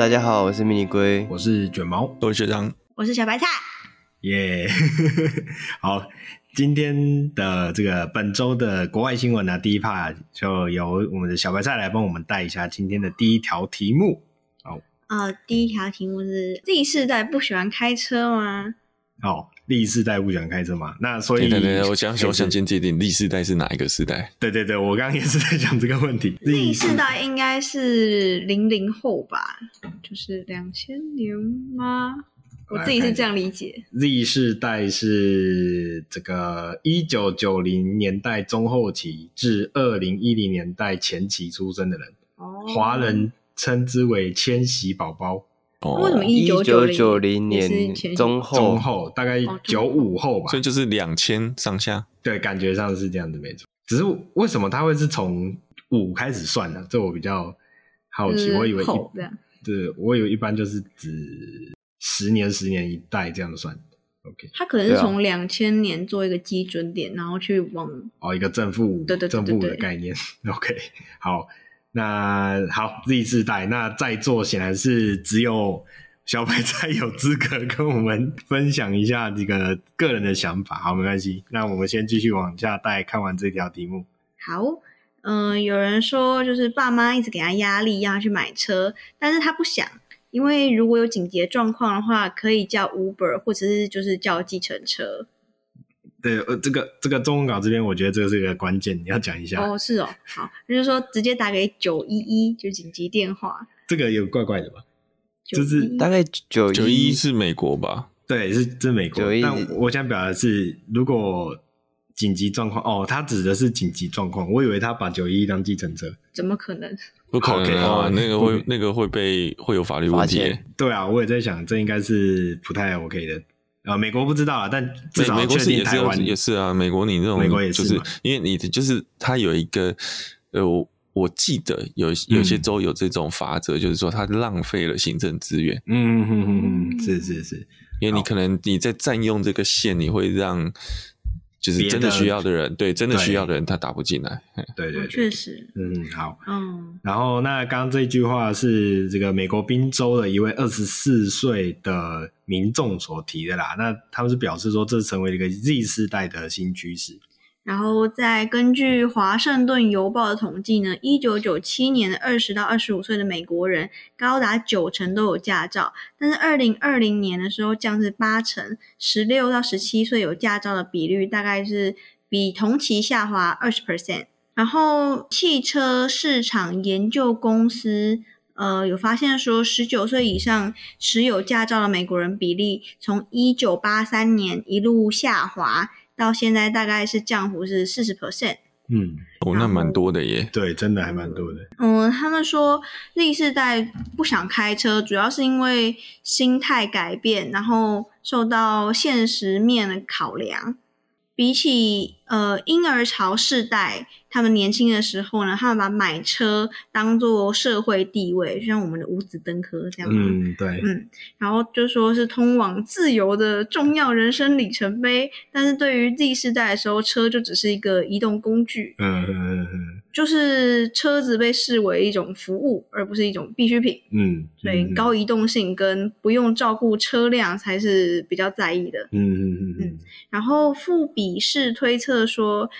大家好，我是迷你龟，我是卷毛，我是学长，我是小白菜。耶、yeah. 好，今天的这个本周的国外新闻呢，第一 part 就由我们的小白菜来帮我们带一下今天的第一条题目。好，呃，第一条题目是 Z 世代不喜欢开车吗？好，Z 世代不喜欢开车吗？那所以，对对对，我想我想先界定 Z 世代是哪一个世代？对对对，我刚刚也是在讲这个问题。Z 世代应该是零零后吧，就是两千年吗？我自己是这样理解，Z 世代是这个一九九零年代中后期至二零一零年代前期出生的人，哦，华人称之为千禧宝宝。哦，为什么一九九零年中后中后大概九五后吧？所以就是两千上下。对，感觉上是这样子，没错。只是为什么他会是从五开始算呢？这我比较好奇。我以为一，对，我以为一般就是指。十年，十年一代这样算，OK。他可能是从两千年做一个基准点，啊、然后去往哦一个正负对对正负的概念，OK。好，那好 Z 世代，那在座显然是只有小白才有资格跟我们分享一下这个个人的想法。好，没关系，那我们先继续往下带，看完这条题目。好，嗯、有人说就是爸妈一直给他压力，让他去买车，但是他不想。因为如果有紧急的状况的话，可以叫 Uber 或者是就是叫计程车。对，呃，这个这个中文稿这边，我觉得这个是一个关键，你要讲一下。哦，是哦，好，就是说直接打给九一一，就紧急电话。这个有怪怪的吧？就是大概九九一是美国吧？对，是是美国。91但我想表达的是，如果紧急状况，哦，他指的是紧急状况，我以为他把九一一当计程车。怎么可能？不可能啊！Okay, 那个会，那个会被会有法律问题。对啊，我也在想，这应该是不太 OK 的啊。美国不知道啊，但至少美国是也是台也是啊。美国你这种，美国也是，就是因为你就是它有一个呃，我我记得有有些州有这种法则，嗯、就是说它浪费了行政资源。嗯嗯嗯嗯，是是是，因为你可能你在占用这个线，你会让。就是真的需要的人，对，真的需要的人，他打不进来。对 对，确实，嗯，好，嗯，然后那刚刚这句话是这个美国宾州的一位二十四岁的民众所提的啦。那他们是表示说，这成为了一个 Z 世代的新趋势。然后再根据《华盛顿邮报》的统计呢，一九九七年的二十到二十五岁的美国人高达九成都有驾照，但是二零二零年的时候降至八成，十六到十七岁有驾照的比率大概是比同期下滑二十 percent。然后汽车市场研究公司呃有发现说，十九岁以上持有驾照的美国人比例从一九八三年一路下滑。到现在大概是降幅是四十 percent，嗯，哦，那蛮多的耶，对，真的还蛮多的。嗯，他们说 Z 世代不想开车，主要是因为心态改变，然后受到现实面的考量。比起呃婴儿潮世代，他们年轻的时候呢，他们把买车当做社会地位，就像我们的五子登科这样。嗯，对，嗯，然后就说是通往自由的重要人生里程碑。但是对于 Z 世代的时候，车就只是一个移动工具。嗯嗯嗯嗯。就是车子被视为一种服务，而不是一种必需品。嗯，所以高移动性跟不用照顾车辆才是比较在意的。嗯嗯嗯嗯。然后富比士推测说，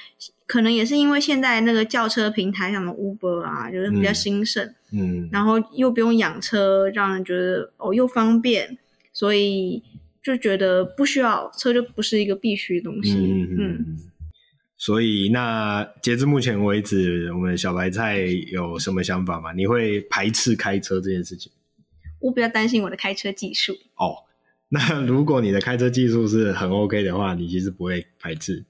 可能也是因为现在那个轿车平台上的 Uber 啊，就是比较兴盛。嗯。然后又不用养车，让人觉得哦又方便，所以就觉得不需要车就不是一个必须的东西。嗯嗯嗯。所以，那截至目前为止，我们小白菜有什么想法吗？你会排斥开车这件事情？我比较担心我的开车技术。哦，那如果你的开车技术是很 OK 的话，你其实不会排斥。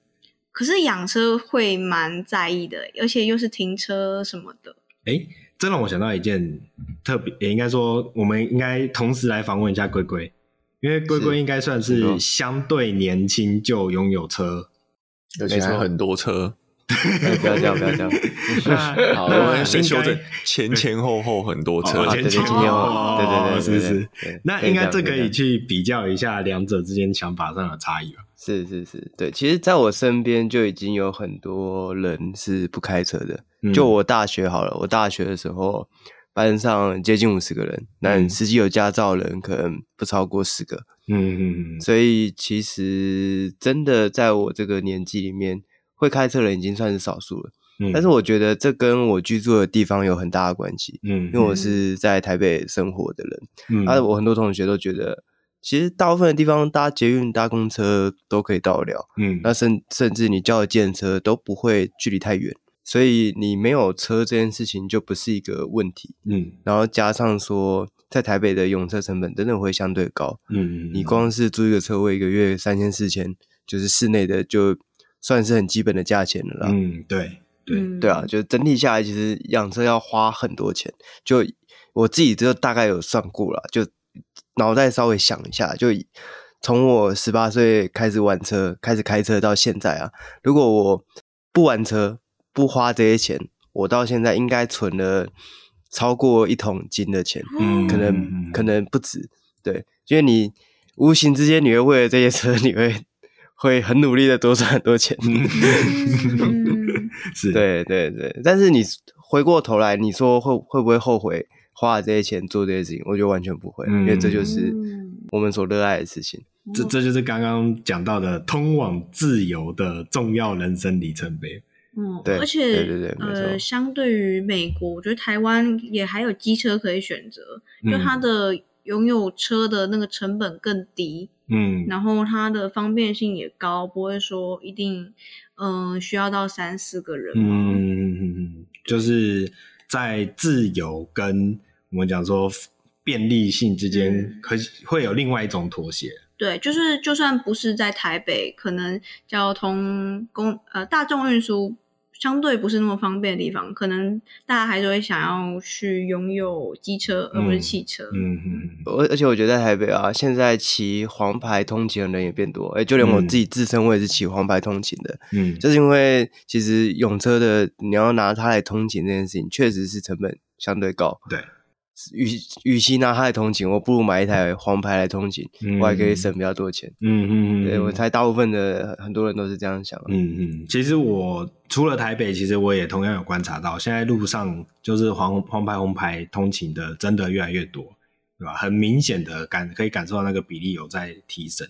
可是养车会蛮在意的，而且又是停车什么的。诶，这让我想到一件特别，也应该说，我们应该同时来访问一下龟龟，因为龟龟应该算是相对年轻就拥有车。而且还很多车，不要这样，不要这样。好，我们先修正，前前后后很多车，前前后后，对对对，是是是。那应该这可以去比较一下两者之间想法上的差异吧？是是是，对。其实，在我身边就已经有很多人是不开车的。就我大学好了，我大学的时候，班上接近五十个人，那实际有驾照的人可能不超过十个。嗯嗯嗯。所以其实真的在我这个年纪里面，会开车的人已经算是少数了。嗯。但是我觉得这跟我居住的地方有很大的关系。嗯。因为我是在台北生活的人。嗯。而我很多同学都觉得，其实大部分的地方搭捷运、搭公车都可以到得了。嗯。那甚甚至你叫的计程车都不会距离太远。所以你没有车这件事情就不是一个问题，嗯，然后加上说在台北的用车成本真的会相对高，嗯，你光是租一个车位一个月三千四千，就是室内的就算是很基本的价钱了啦，嗯，对对。对啊，就整体下来其实养车要花很多钱，就我自己就大概有算过了，就脑袋稍微想一下，就从我十八岁开始玩车，开始开车到现在啊，如果我不玩车。不花这些钱，我到现在应该存了超过一桶金的钱，嗯，可能可能不止，对，因为你无形之间你会为了这些车，你会会很努力的多赚很多钱，是，对对对，但是你回过头来，你说会会不会后悔花了这些钱做这些事情？我觉得完全不会，嗯，因为这就是我们所热爱的事情，这这就是刚刚讲到的通往自由的重要人生里程碑。嗯，对，而且对对对呃，相对于美国，我觉得台湾也还有机车可以选择，就它的拥有车的那个成本更低，嗯，然后它的方便性也高，不会说一定嗯、呃、需要到三四个人，嗯，就是在自由跟我们讲说便利性之间，可会有另外一种妥协。对，就是就算不是在台北，可能交通公呃大众运输相对不是那么方便的地方，可能大家还是会想要去拥有机车而不是汽车。嗯嗯。而而且我觉得在台北啊，现在骑黄牌通勤的人也变多，哎，就连我自己自身我也是骑黄牌通勤的。嗯，就是因为其实用车的你要拿它来通勤这件事情，确实是成本相对高。对。与与其拿它来通勤，我不如买一台黄牌来通勤，嗯、我还可以省比较多钱。嗯嗯嗯，对，我猜大部分的很多人都是这样想。嗯嗯，其实我除了台北，其实我也同样有观察到，现在路上就是黄黄牌红牌通勤的真的越来越多，对吧？很明显的感可以感受到那个比例有在提升。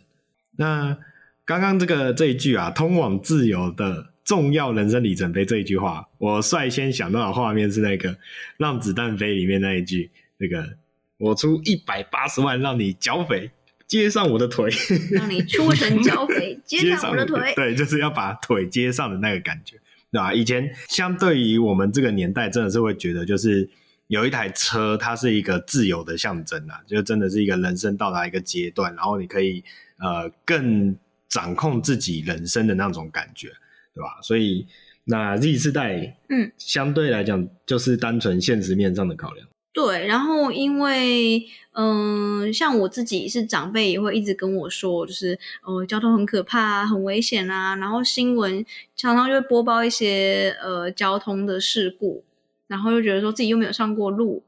那刚刚这个这一句啊，通往自由的重要人生里程碑这一句话，我率先想到的画面是那个《让子弹飞》里面那一句。那个，我出一百八十万让你剿匪，接上我的腿，让你出城剿匪，接上我的腿，对，就是要把腿接上的那个感觉，对吧？以前相对于我们这个年代，真的是会觉得，就是有一台车，它是一个自由的象征啊，就真的是一个人生到达一个阶段，然后你可以呃更掌控自己人生的那种感觉，对吧？所以那 Z 世代，嗯，相对来讲就是单纯现实面上的考量。对，然后因为嗯、像我自己是长辈，也会一直跟我说，就是呃，交通很可怕，啊很危险啊。然后新闻常常就会播报一些呃交通的事故，然后又觉得说自己又没有上过路，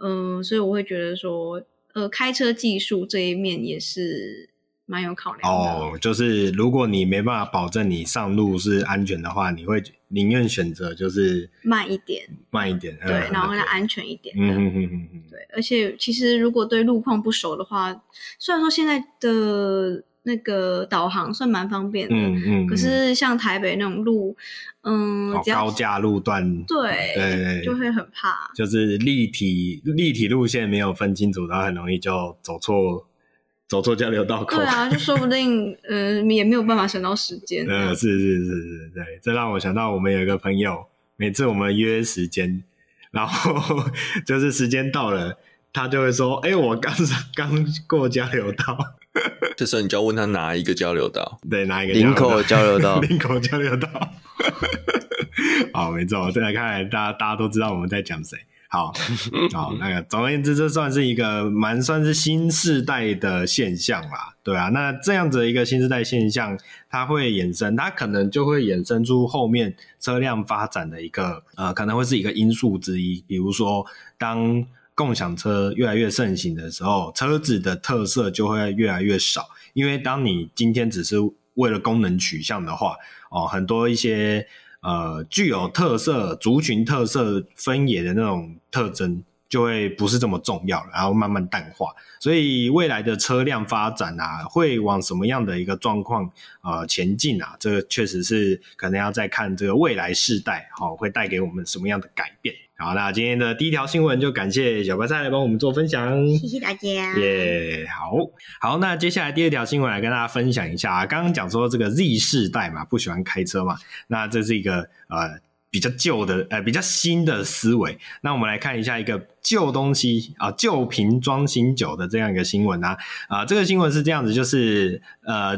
嗯、所以我会觉得说，呃，开车技术这一面也是。蛮有考量哦，就是如果你没办法保证你上路是安全的话，你会宁愿选择就是慢一点，慢一点，对，嗯、然后要安全一点。嗯嗯嗯嗯，对。而且其实如果对路况不熟的话，虽然说现在的那个导航算蛮方便的，嗯嗯，嗯，可是像台北那种路，嗯，哦、高架路段，对对，就会很怕，就是立体立体路线没有分清楚，然后很容易就走错。走错交流道口，对啊，就说不定，呃，也没有办法省到时间。嗯，是是是是，对，这让我想到我们有一个朋友，每次我们约时间，然后 就是时间到了，他就会说：“哎、欸，我刚刚过交流道。”这时候你就要问他哪一个交流道？对，哪一个？林口交流道。林口交流道。好，没错，这来看来大家大家都知道我们在讲谁。好，好，那个，总而言之，这算是一个蛮算是新世代的现象啦，对啊，那这样子的一个新世代现象，它会衍生，它可能就会衍生出后面车辆发展的一个呃，可能会是一个因素之一。比如说，当共享车越来越盛行的时候，车子的特色就会越来越少，因为当你今天只是为了功能取向的话，哦，很多一些。呃，具有特色、族群特色分野的那种特征，就会不是这么重要了，然后慢慢淡化。所以未来的车辆发展啊，会往什么样的一个状况呃前进啊？这个确实是可能要再看这个未来世代好、哦、会带给我们什么样的改变。好，那今天的第一条新闻就感谢小白菜来帮我们做分享，谢谢大家。耶、yeah，好好，那接下来第二条新闻来跟大家分享一下啊。刚刚讲说这个 Z 世代嘛，不喜欢开车嘛，那这是一个呃比较旧的呃比较新的思维。那我们来看一下一个旧东西啊，旧瓶装新酒的这样一个新闻啊啊，这个新闻是这样子，就是呃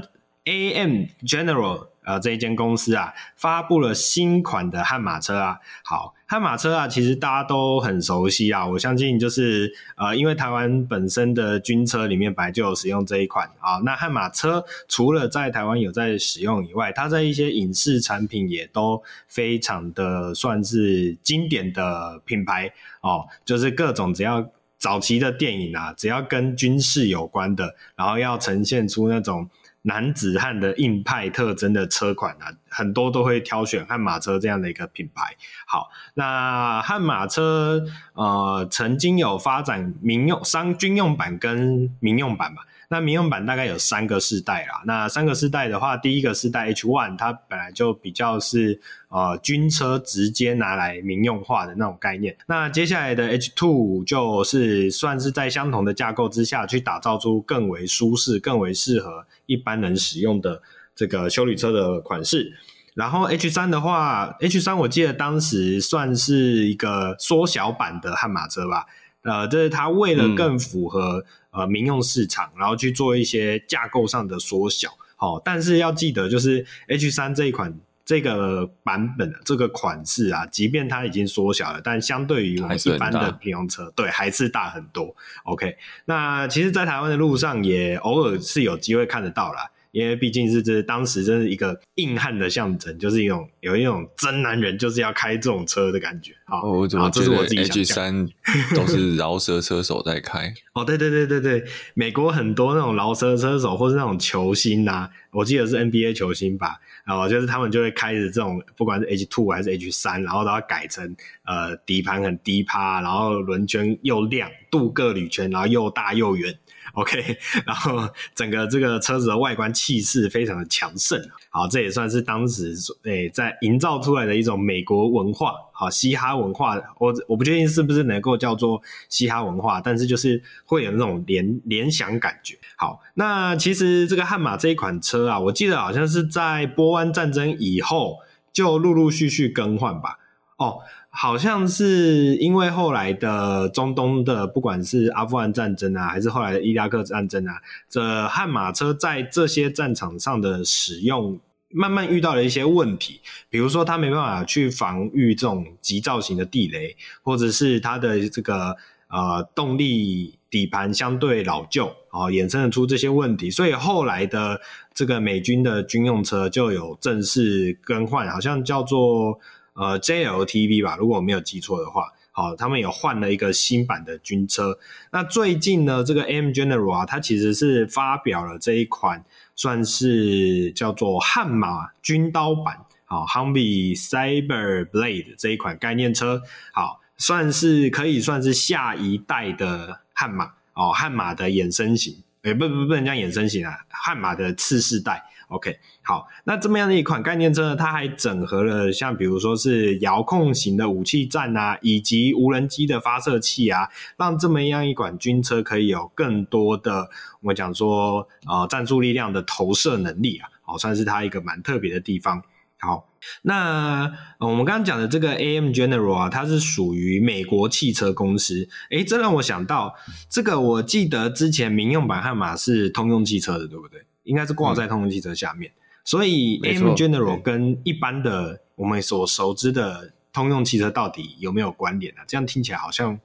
AM General 呃这一间公司啊发布了新款的悍马车啊，好。悍马车啊，其实大家都很熟悉啊。我相信就是呃，因为台湾本身的军车里面本来就有使用这一款啊。那悍马车除了在台湾有在使用以外，它在一些影视产品也都非常的算是经典的品牌哦。就是各种只要早期的电影啊，只要跟军事有关的，然后要呈现出那种。男子汉的硬派特征的车款啊，很多都会挑选悍马车这样的一个品牌。好，那悍马车呃曾经有发展民用商军用版跟民用版嘛。那民用版大概有三个世代啦。那三个世代的话，第一个世代 H One 它本来就比较是呃军车直接拿来民用化的那种概念。那接下来的 H Two 就是算是在相同的架构之下去打造出更为舒适、更为适合一般人使用的这个修理车的款式。然后 H3 的话，H3 我记得当时算是一个缩小版的悍马车吧。呃，这是它为了更符合、嗯。呃，民用市场，然后去做一些架构上的缩小，好、哦，但是要记得，就是 H 三这一款这个版本的这个款式啊，即便它已经缩小了，但相对于我们一般的平用车，对，还是大很多。OK，那其实，在台湾的路上也偶尔是有机会看得到啦。因为毕竟是这当时真是一个硬汉的象征，就是一种有一种真男人就是要开这种车的感觉。好，我怎么觉得 H 三都是 饶舌车手在开？哦，对对对对对，美国很多那种饶舌车手或是那种球星啊，我记得是 NBA 球星吧，然后就是他们就会开着这种，不管是 H two 还是 H 三，然后都要改成呃底盘很低趴，然后轮圈又亮，镀铬铝圈，然后又大又圆。OK，然后整个这个车子的外观气势非常的强盛，好，这也算是当时诶、在营造出来的一种美国文化，好，嘻哈文化，我我不确定是不是能够叫做嘻哈文化，但是就是会有那种联联想感觉。好，那其实这个悍马这一款车啊，我记得好像是在波湾战争以后就陆陆续续更换吧，哦。好像是因为后来的中东的，不管是阿富汗战争啊，还是后来的伊拉克战争啊，这悍马车在这些战场上的使用，慢慢遇到了一些问题，比如说它没办法去防御这种急造型的地雷，或者是它的这个呃动力底盘相对老旧，啊，衍生出这些问题，所以后来的这个美军的军用车就有正式更换，好像叫做。呃，JLTV 吧，如果我没有记错的话，好，他们有换了一个新版的军车。那最近呢，这个 M General 啊，它其实是发表了这一款，算是叫做悍马军刀版，好，Humvee Cyber Blade 这一款概念车，好，算是可以算是下一代的悍马，哦，悍马的衍生型，诶，不不不能叫衍生型啊，悍马的次世代。OK，好，那这么样的一款概念车呢，它还整合了像比如说是遥控型的武器站啊，以及无人机的发射器啊，让这么样一款军车可以有更多的我们讲说呃战术力量的投射能力啊，好，算是它一个蛮特别的地方。好，那我们刚刚讲的这个 AM General 啊，它是属于美国汽车公司，诶，这让我想到这个，我记得之前民用版悍马是通用汽车的，对不对？应该是挂在通用汽车下面，嗯、所以 AM General 跟一般的我们所熟知的通用汽车到底有没有关联呢、啊？这样听起来好像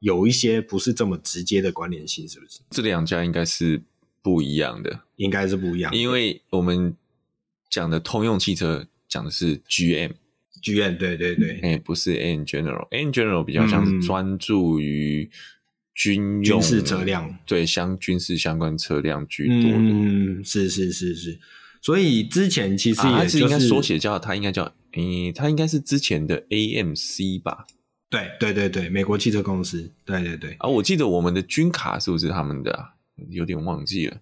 有一些不是这么直接的关联性，是不是？这两家应该是不一样的，应该是不一样的，因为我们讲的通用汽车讲的是 GM，GM 对对对，哎，不是 AM General，AM General 比较像是专注于。军用军事车辆，对，相军事相关车辆居多的。嗯，是是是是，所以之前其实也、就是啊、是应该缩写叫它应该叫，诶、欸，它应该是之前的 AMC 吧对对对对，美国汽车公司，对对对。啊，我记得我们的军卡是不是他们的啊？有点忘记了。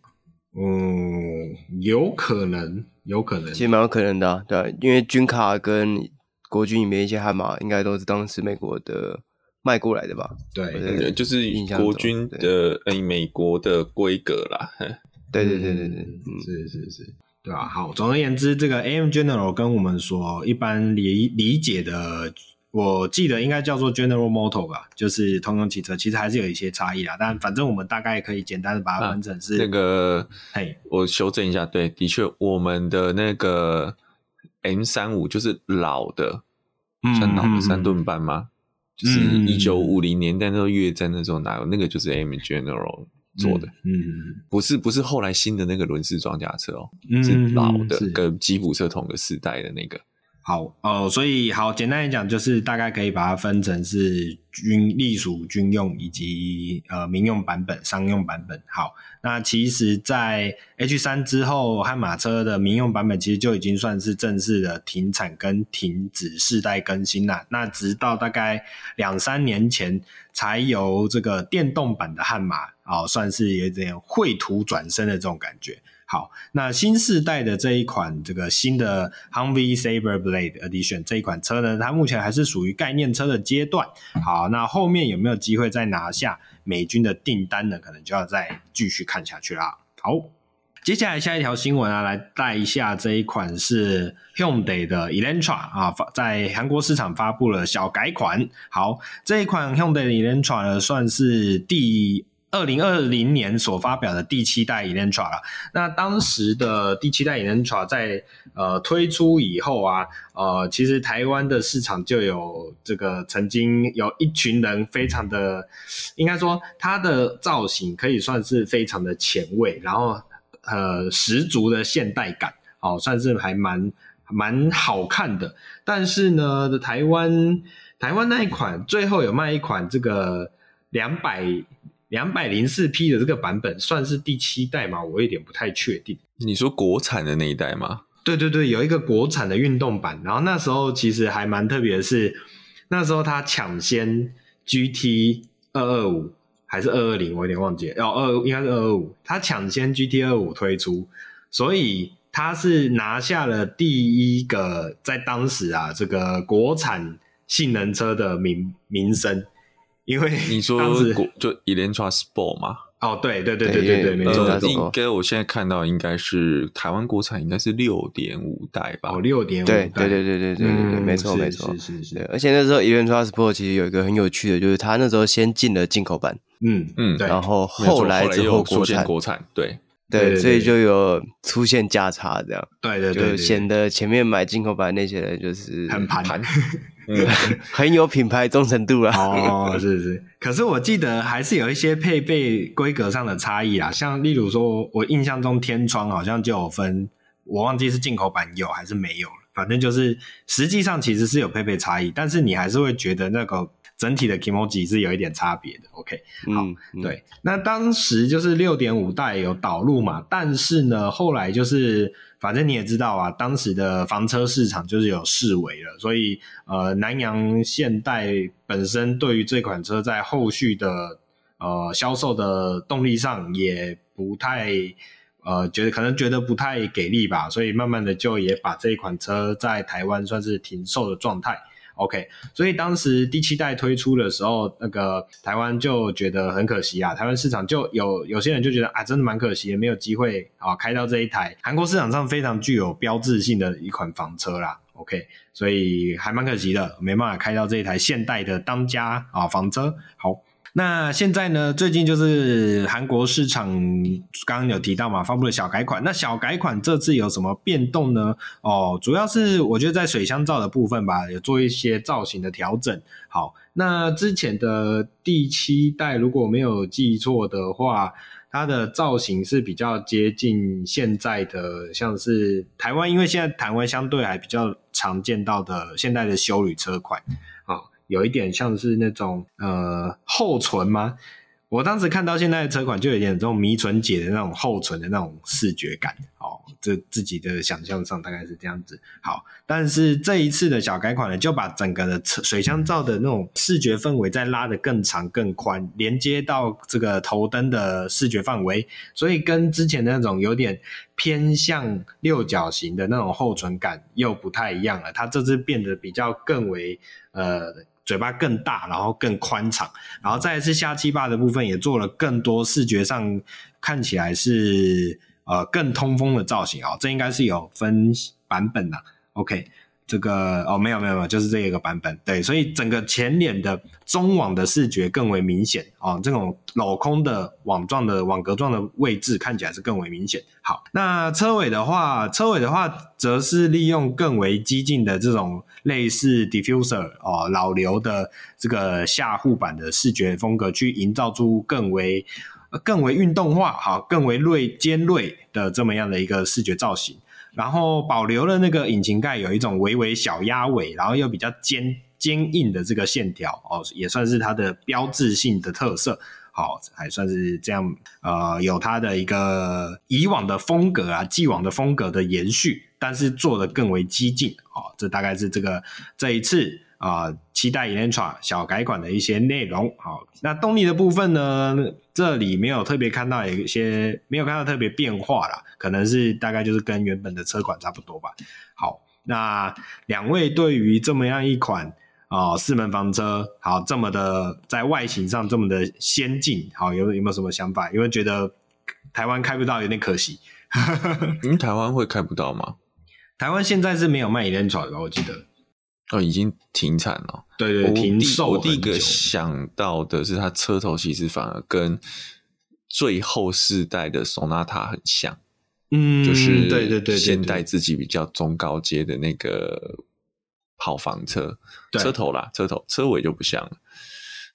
嗯，有可能，有可能，其实蛮有可能的，对，因为军卡跟国军里面一些悍马，应该都是当时美国的卖过来的吧？对，对，就是国军的，哎，美国的规格啦。对对对对对，嗯，是是是，对吧？好，总而言之，这个 AM General 跟我们说，一般理理解的。我记得应该叫做 General Motor 吧，就是通用汽车，其实还是有一些差异啦。但反正我们大概可以简单的把它分成是、啊、那个，嘿，我修正一下，对，的确，我们的那个 M 三五就是老的，像老的三吨半吗？嗯、就是一九五零年代那时候越战那时候哪有那个就是 AM General 做的，嗯，嗯不是不是后来新的那个轮式装甲车哦，嗯、是老的，跟吉普车同个时代的那个。好哦、所以好简单来讲，就是大概可以把它分成是军隶属军用以及呃民用版本、商用版本。好，那其实，在 H 三之后，悍马车的民用版本其实就已经算是正式的停产跟停止世代更新了。那直到大概两三年前，才由这个电动版的悍马啊、哦，算是有点绘图转身的这种感觉。好，那新世代的这一款这个新的 Humvee Saber Blade Edition 这一款车呢，它目前还是属于概念车的阶段。好，那后面有没有机会再拿下美军的订单呢？可能就要再继续看下去啦。好，接下来下一条新闻啊，来带一下这一款是 Hyundai 的 Elantra 啊，发在韩国市场发布了小改款。好，这一款 Hyundai 的 Elantra 呢，算是第。二零二零年所发表的第七代 Elantra 了。那当时的第七代 Elantra 在呃推出以后啊，呃，其实台湾的市场就有这个曾经有一群人非常的，应该说它的造型可以算是非常的前卫，然后呃十足的现代感，哦，算是还蛮蛮好看的。但是呢，台湾台湾那一款最后有卖一款这个两百。两百零四 P 的这个版本算是第七代吗？我有点不太确定。你说国产的那一代吗？对对对，有一个国产的运动版。然后那时候其实还蛮特别的是，那时候它抢先 GT 二二五还是二二零，我有点忘记了。哦，二应该是二二五，它抢先 GT 二五推出，所以它是拿下了第一个在当时啊这个国产性能车的名名声。因为你说就 Elantra Sport 嘛？哦，对对对对对对，没错。应该我现在看到应该是台湾国产，应该是六点五代吧？哦，六点五代，对对对对对对对，没错没错，是是是。而且那时候 Elantra Sport 其实有一个很有趣的，就是它那时候先进了进口版，嗯嗯，然后后来之后国产国产，对对，所以就有出现价差这样，对对对，就显得前面买进口版那些人就是很盘。嗯，很有品牌忠诚度啦。哦，是是，可是我记得还是有一些配备规格上的差异啊。像例如说，我印象中天窗好像就有分，我忘记是进口版有还是没有了。反正就是实际上其实是有配备差异，但是你还是会觉得那个整体的 Kimoji 是有一点差别的。OK，好，嗯嗯、对。那当时就是六点五代有导入嘛，但是呢，后来就是。反正你也知道啊，当时的房车市场就是有示威了，所以呃，南洋现代本身对于这款车在后续的呃销售的动力上也不太呃觉得可能觉得不太给力吧，所以慢慢的就也把这一款车在台湾算是停售的状态。OK，所以当时第七代推出的时候，那个台湾就觉得很可惜啊。台湾市场就有有些人就觉得啊，真的蛮可惜的，没有机会啊开到这一台韩国市场上非常具有标志性的一款房车啦。OK，所以还蛮可惜的，没办法开到这一台现代的当家啊房车。好。那现在呢？最近就是韩国市场刚刚有提到嘛，发布了小改款。那小改款这次有什么变动呢？哦，主要是我觉得在水箱罩的部分吧，有做一些造型的调整。好，那之前的第七代如果没有记错的话，它的造型是比较接近现在的，像是台湾，因为现在台湾相对还比较常见到的现代的休旅车款。有一点像是那种呃后唇吗？我当时看到现在的车款，就有点这种迷唇姐的那种厚唇的那种视觉感哦，这自己的想象上大概是这样子。好，但是这一次的小改款呢，就把整个的车水箱罩的那种视觉氛围再拉得更长更宽，连接到这个头灯的视觉范围，所以跟之前的那种有点偏向六角形的那种厚唇感又不太一样了。它这次变得比较更为呃。嘴巴更大，然后更宽敞，然后再一次下气坝的部分也做了更多视觉上看起来是呃更通风的造型、哦，这应该是有分版本的，OK。这个哦，没有没有没有，就是这一个版本，对，所以整个前脸的中网的视觉更为明显哦，这种镂空的网状的网格状的位置看起来是更为明显。好，那车尾的话，车尾的话则是利用更为激进的这种类似 diffuser 哦，老刘的这个下护板的视觉风格，去营造出更为更为运动化、好更为锐尖锐的这么样的一个视觉造型。然后保留了那个引擎盖有一种微微小鸭尾，然后又比较坚坚硬的这个线条哦，也算是它的标志性的特色。好，还算是这样，呃，有它的一个以往的风格啊，既往的风格的延续，但是做的更为激进哦。这大概是这个这一次啊、呃，期待 Elantra 小改款的一些内容。好，那动力的部分呢，这里没有特别看到有一些没有看到特别变化啦。可能是大概就是跟原本的车款差不多吧。好，那两位对于这么样一款啊、呃、四门房车，好这么的在外形上这么的先进，好有有没有什么想法？有没有觉得台湾开不到有点可惜？因 为台湾会开不到吗？台湾现在是没有卖 Elantra 的，我记得哦，已经停产了。对对，停售。我第一个想到的是，它车头其实反而跟最后世代的 Sonata 很像。嗯，就是对对对，现代自己比较中高阶的那个跑房车，车头啦，车头车尾就不像了。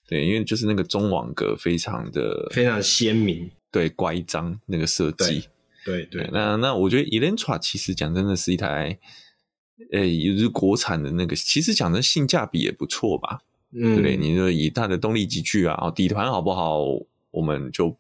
对，因为就是那个中网格非常的非常鲜明，对，乖张那个设计。对对，对，那那我觉得 Elantra 其实讲真的是一台，诶，也是国产的那个，其实讲的性价比也不错吧？嗯，对，你说以它的动力集聚啊，底盘好不好，我们就。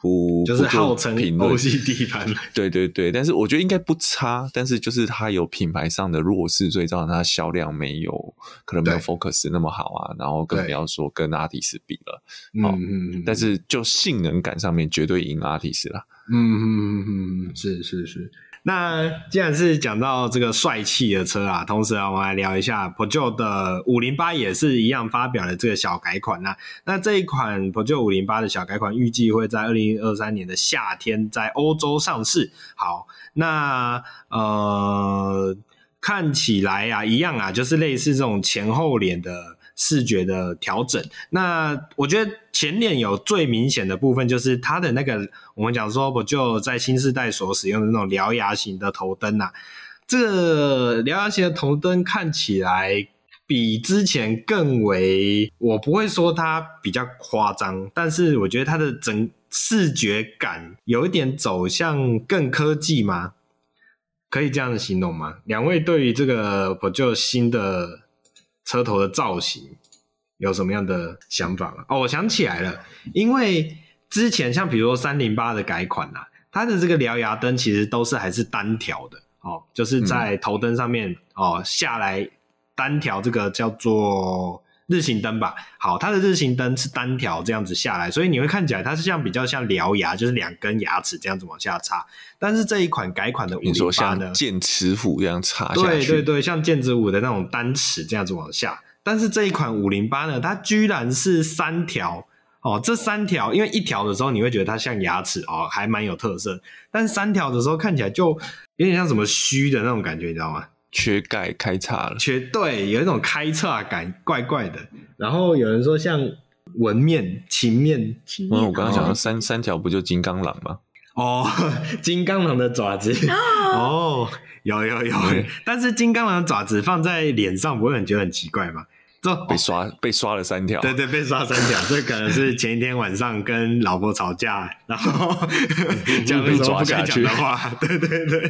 不，就是号称欧系底盘，对对对，但是我觉得应该不差，但是就是它有品牌上的弱势，所以造成它销量没有可能没有 Focus 那么好啊，然后更不要说跟阿迪斯比了，嗯嗯嗯，但是就性能感上面绝对赢阿迪斯啦，嗯嗯嗯嗯，是是是。那既然是讲到这个帅气的车啊，同时啊，我们来聊一下普救的五零八也是一样发表了这个小改款啊。那这一款保时捷五零八的小改款预计会在二零二三年的夏天在欧洲上市。好，那呃，看起来啊，一样啊，就是类似这种前后脸的。视觉的调整，那我觉得前脸有最明显的部分，就是它的那个我们讲说，不就在新世代所使用的那种獠牙型的头灯啊？这个獠牙型的头灯看起来比之前更为，我不会说它比较夸张，但是我觉得它的整视觉感有一点走向更科技吗？可以这样子形容吗？两位对于这个不就新的？车头的造型有什么样的想法吗？哦，我想起来了，因为之前像比如说三零八的改款啊，它的这个獠牙灯其实都是还是单条的哦，就是在头灯上面、嗯、哦下来单条，这个叫做日行灯吧。好，它的日行灯是单条这样子下来，所以你会看起来它是像比较像獠牙，就是两根牙齿这样子往下插。但是这一款改款的五零八呢，剑齿虎一样插下去，对对对，像剑齿虎的那种单齿这样子往下。但是这一款五零八呢，它居然是三条哦，这三条，因为一条的时候你会觉得它像牙齿哦，还蛮有特色。但三条的时候看起来就有点像什么虚的那种感觉，你知道吗？缺钙开叉了，缺对，有一种开叉感，怪怪的。然后有人说像纹面、琴面，情面。我刚刚讲的三三条不就金刚狼吗？哦，金刚狼的爪子哦，有有有，但是金刚狼的爪子放在脸上不会很觉得很奇怪吗？这被刷被刷了三条，对对，被刷三条，这可能是前一天晚上跟老婆吵架，然后讲了什么不该讲的话，对对对。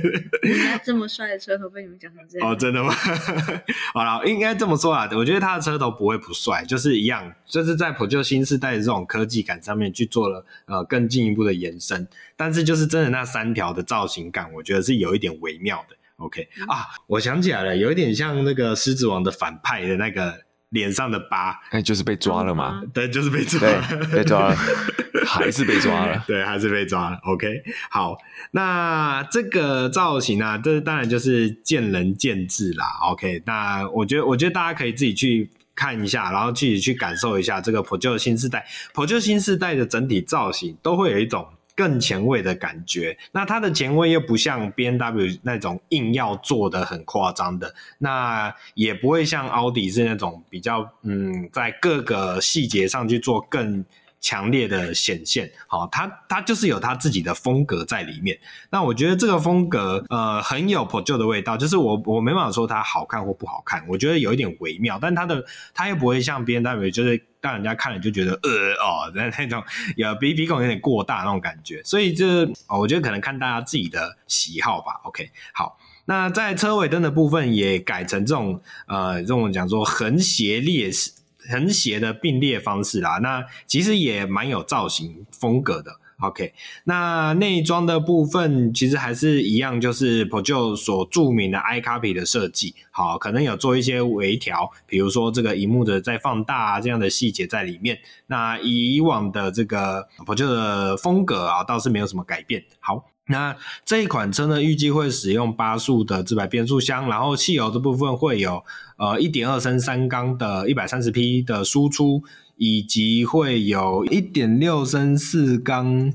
人家这么帅的车头被你们讲成这样，哦，真的吗？好了，应该这么说啊，我觉得他的车头不会不帅，就是一样，就是在普旧新时代的这种科技感上面去做了呃更进一步的延伸，但是就是真的那三条的造型感，我觉得是有一点微妙的。OK 啊，我想起来了，有一点像那个狮子王的反派的那个。脸上的疤，那，就是被抓了嘛？对，就是被抓了，被抓了，还是被抓了？对，还是被抓了。OK，好，那这个造型啊，这当然就是见仁见智啦。OK，那我觉得，我觉得大家可以自己去看一下，然后自己去感受一下这个 Peugeot 新时代，Peugeot 新世代的整体造型都会有一种。更前卫的感觉，那它的前卫又不像 BMW 那种硬要做的很夸张的，那也不会像奥迪是那种比较嗯，在各个细节上去做更。强烈的显现，好，它它就是有它自己的风格在里面。那我觉得这个风格，呃，很有 Peugeot 的味道。就是我我没办法说它好看或不好看，我觉得有一点微妙，但它的它又不会像 BMW，就是让人家看了就觉得呃哦那那种有鼻鼻孔有点过大那种感觉。所以这，哦，我觉得可能看大家自己的喜好吧。OK，好，那在车尾灯的部分也改成这种呃这种讲说横斜列式。横斜的并列方式啦，那其实也蛮有造型风格的。OK，那内装的部分其实还是一样，就是 Peugeot 所著名的 iCopy 的设计，好，可能有做一些微调，比如说这个荧幕的再放大啊，这样的细节在里面。那以往的这个 Peugeot 的风格啊，倒是没有什么改变。好。那这一款车呢，预计会使用八速的自排变速箱，然后汽油的部分会有呃一点二升三缸的一百三十匹的输出，以及会有一点六升四缸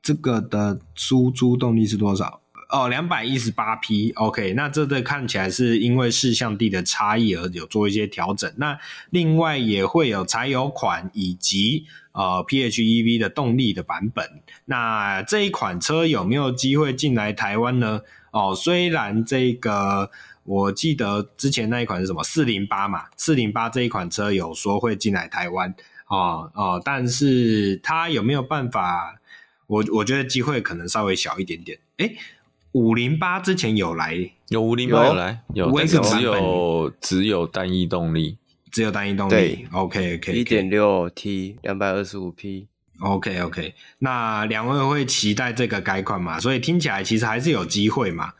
这个的输出动力是多少？哦，两百一十八匹。OK，那这个看起来是因为视向地的差异而有做一些调整。那另外也会有柴油款以及。呃，PHEV 的动力的版本，那这一款车有没有机会进来台湾呢？哦，虽然这个我记得之前那一款是什么四零八嘛，四零八这一款车有说会进来台湾，哦哦，但是它有没有办法？我我觉得机会可能稍微小一点点。诶，五零八之前有来，有五零八有来，有，但是只有只有单一动力。只有单一动力，对，OK OK，一点六 T，两百二十五匹，OK OK。那两位会期待这个改款嘛？所以听起来其实还是有机会嘛。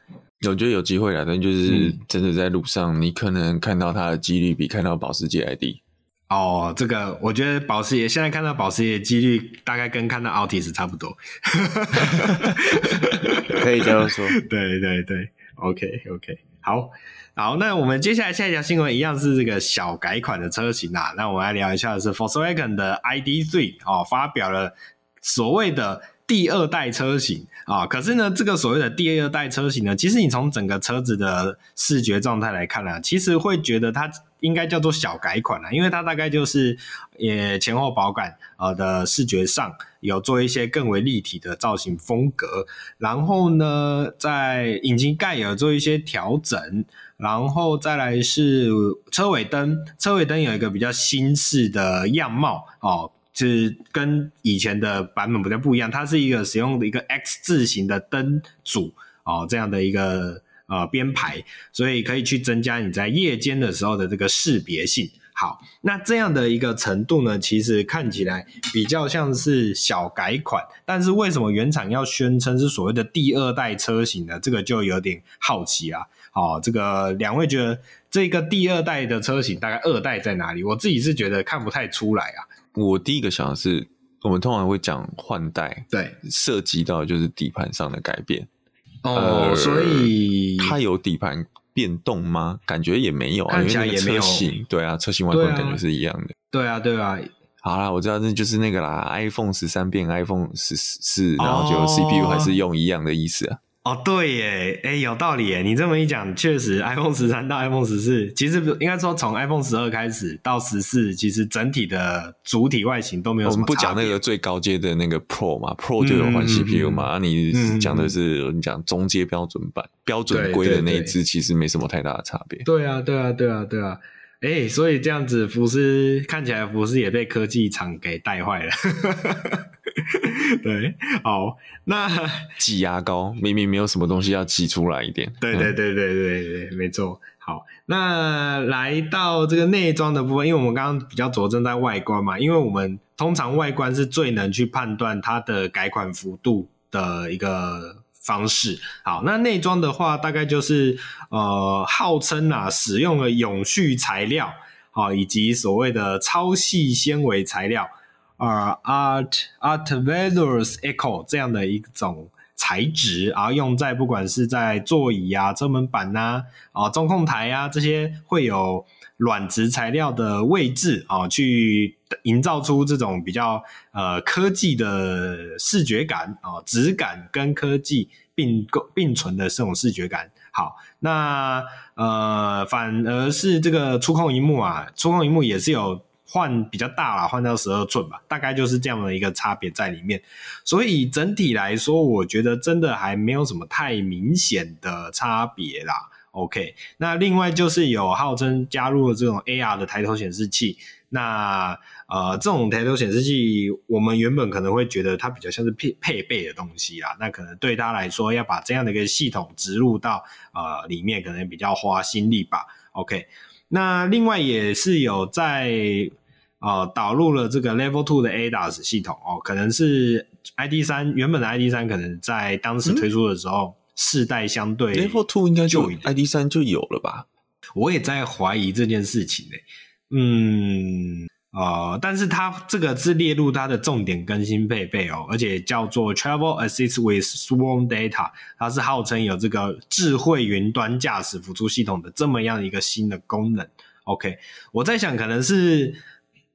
我觉得有机会啦，但就是真的在路上，你可能看到它的几率比看到保时捷还低。哦，这个我觉得保时捷现在看到保时捷的几率大概跟看到奥迪是差不多，可以这样说。对对对，OK OK，好。好，那我们接下来下一条新闻一样是这个小改款的车型啊。那我们来聊一下的是 Volkswagen 的 ID.3 哦，发表了所谓的第二代车型啊。可是呢，这个所谓的第二代车型呢，其实你从整个车子的视觉状态来看呢，其实会觉得它应该叫做小改款了，因为它大概就是也前后保杆呃的视觉上有做一些更为立体的造型风格，然后呢，在引擎盖有做一些调整。然后再来是车尾灯，车尾灯有一个比较新式的样貌哦，是跟以前的版本比较不一样，它是一个使用的一个 X 字形的灯组哦，这样的一个呃编排，所以可以去增加你在夜间的时候的这个识别性。好，那这样的一个程度呢，其实看起来比较像是小改款，但是为什么原厂要宣称是所谓的第二代车型呢？这个就有点好奇啊。哦，这个两位觉得这个第二代的车型大概二代在哪里？我自己是觉得看不太出来啊。我第一个想的是，我们通常会讲换代，对，涉及到就是底盘上的改变。哦，所以它有底盘变动吗？感觉也没有啊，看起来也没有。对啊，车型外观感觉是一样的。对啊，对啊。好啦，我知道那就是那个啦，iPhone 十三变 iPhone 十四，然后就 CPU 还是用一样的意思啊。哦，对耶，哎，有道理耶。你这么一讲，确实，iPhone 十三到 iPhone 十四，其实应该说从 iPhone 十二开始到十四，其实整体的主体外形都没有什么差。我们不讲那个最高阶的那个 Pro 嘛，Pro 就有换 CPU 嘛。嗯、你讲的是、嗯、你讲中阶标准版、标准规的那一只，其实没什么太大的差别。对啊，对啊，对啊，对啊。哎、欸，所以这样子，福斯看起来福斯也被科技厂给带坏了。对，好，那挤牙膏明明没有什么东西要挤出来一点。对对对对对对，没错。好，那来到这个内装的部分，因为我们刚刚比较着重在外观嘛，因为我们通常外观是最能去判断它的改款幅度的一个。方式。好，那内装的话，大概就是呃，号称啊，使用了永续材料啊，以及所谓的超细纤维材料啊，Art Artvelours echo 这样的一种材质，啊用在不管是在座椅啊、车门板呐、啊、中控台啊这些会有软质材料的位置啊，去营造出这种比较呃科技的视觉感啊，质感跟科技并构并存的这种视觉感。好，那呃反而是这个触控萤幕啊，触控萤幕也是有换比较大啦，换到十二寸吧，大概就是这样的一个差别在里面。所以整体来说，我觉得真的还没有什么太明显的差别啦。OK，那另外就是有号称加入了这种 AR 的抬头显示器，那呃这种抬头显示器，我们原本可能会觉得它比较像是配配备的东西啦，那可能对他来说要把这样的一个系统植入到呃里面，可能比较花心力吧。OK，那另外也是有在呃导入了这个 Level Two 的 ADAS 系统哦，可能是 ID 三原本的 ID 三可能在当时推出的时候。嗯世代相对，Level Two 应该就 ID 三就有了吧？我也在怀疑这件事情呢、欸。嗯，呃，但是它这个是列入它的重点更新配备哦，而且叫做 Travel Assist with Swarm Data，它是号称有这个智慧云端驾驶辅助系统的这么样一个新的功能。OK，我在想可能是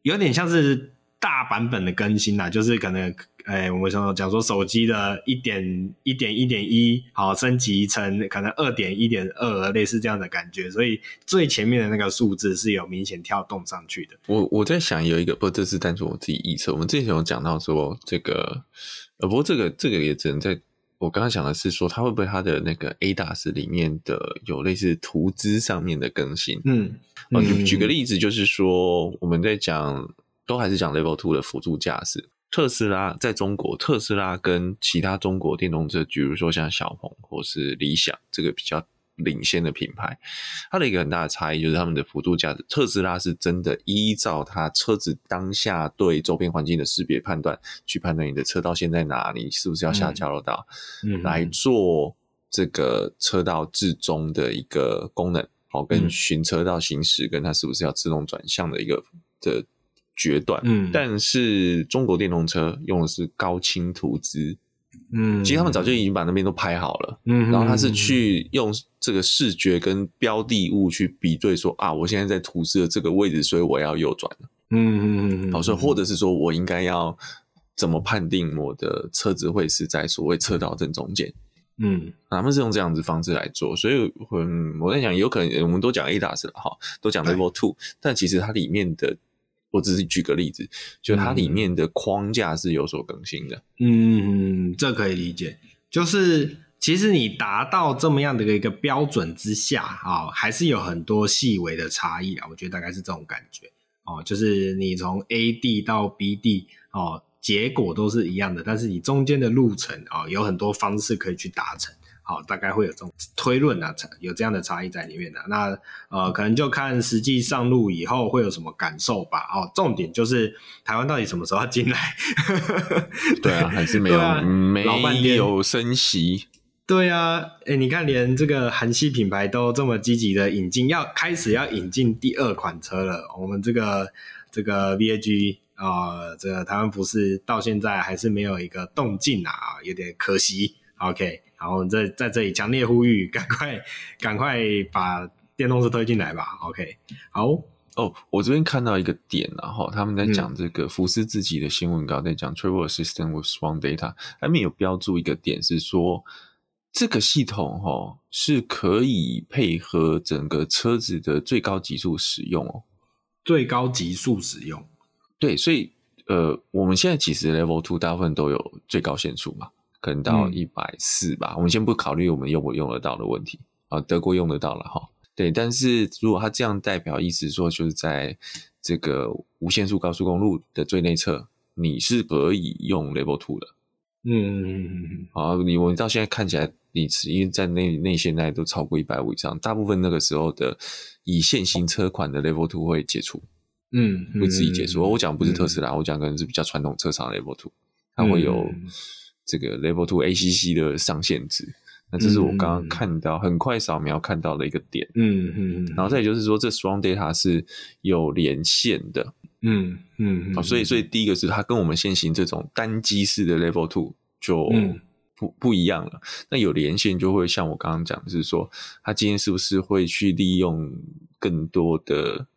有点像是大版本的更新啦，就是可能。哎，我们说讲说手机的一点一点一点一，好升级成可能二点一点二，类似这样的感觉，所以最前面的那个数字是有明显跳动上去的。我我在想有一个，不，这是单纯我自己预测。我们之前有讲到说这个，呃，不过这个这个也只能在我刚刚想的是说，它会不会它的那个 ADAS 里面的有类似图资上面的更新？嗯，哦，举举个例子，就是说我们在讲都还是讲 Level Two 的辅助驾驶。特斯拉在中国，特斯拉跟其他中国电动车，比如说像小鹏或是理想，这个比较领先的品牌，它的一个很大的差异就是他们的辅助驾驶。特斯拉是真的依照它车子当下对周边环境的识别判断，去判断你的车道线在哪里，是不是要下交流道，嗯，来做这个车道至中的一个功能，好，跟寻车道行驶，跟它是不是要自动转向的一个的。决断，嗯，但是中国电动车用的是高清图资，嗯，其实他们早就已经把那边都拍好了，嗯，然后他是去用这个视觉跟标的物去比对说，说啊，我现在在图示的这个位置，所以我要右转，嗯嗯嗯，好，所以或者是说我应该要怎么判定我的车子会是在所谓车道正中间，嗯，他们是用这样子方式来做，所以，嗯，我在想，有可能我们都讲 ADAS 了哈，都讲 Level Two，但其实它里面的。我只是举个例子，就它里面的框架是有所更新的。嗯，这可以理解。就是其实你达到这么样的一个标准之下啊，还是有很多细微的差异啊。我觉得大概是这种感觉哦，就是你从 A 地到 B 地哦，结果都是一样的，但是你中间的路程啊，有很多方式可以去达成。好，大概会有这种推论啊，有这样的差异在里面的、啊。那呃，可能就看实际上路以后会有什么感受吧。哦，重点就是台湾到底什么时候要进来？对啊，还是没有，啊、没有升息。对啊，哎、欸，你看，连这个韩系品牌都这么积极的引进，要开始要引进第二款车了。我们这个这个 VAG 啊、呃，这个台湾服饰到现在还是没有一个动静啊，有点可惜。OK。然后在在这里强烈呼吁，赶快赶快把电动车推进来吧。OK，好哦，我这边看到一个点，然后他们在讲这个福斯自己的新闻稿，在讲 Travel Assistant with Swarm Data，他们有标注一个点是说这个系统哈是可以配合整个车子的最高极速使用哦，最高极速使用，对，所以呃，我们现在其实 Level Two 大部分都有最高限速嘛。可能到一百四吧，嗯，我们先不考虑我们用不用得到的问题啊，德国用得到了哈。对，但是如果它这样代表意思说，就是在这个无限速高速公路的最内侧，你是可以用 Level Two 的。嗯嗯嗯嗯。好，你我们到现在看起来，你因为在内内现在都超过一百五以上，大部分那个时候的以现行车款的 Level Two 会解除。嗯，会自己解除。我讲不是特斯拉，嗯、我讲可能是比较传统车厂的 Level Two，它会有这个 Level Two ACC 的上限值。那这是我刚刚看到、嗯、很快扫描看到的一个点。嗯嗯，然后再就是说，这 Strong Data 是有连线的。嗯嗯，好，所以所以第一个是它跟我们现行这种单机式的 Level Two 就不不一样了。那有连线就会像我刚刚讲的是说，它今天是不是会去利用更多的。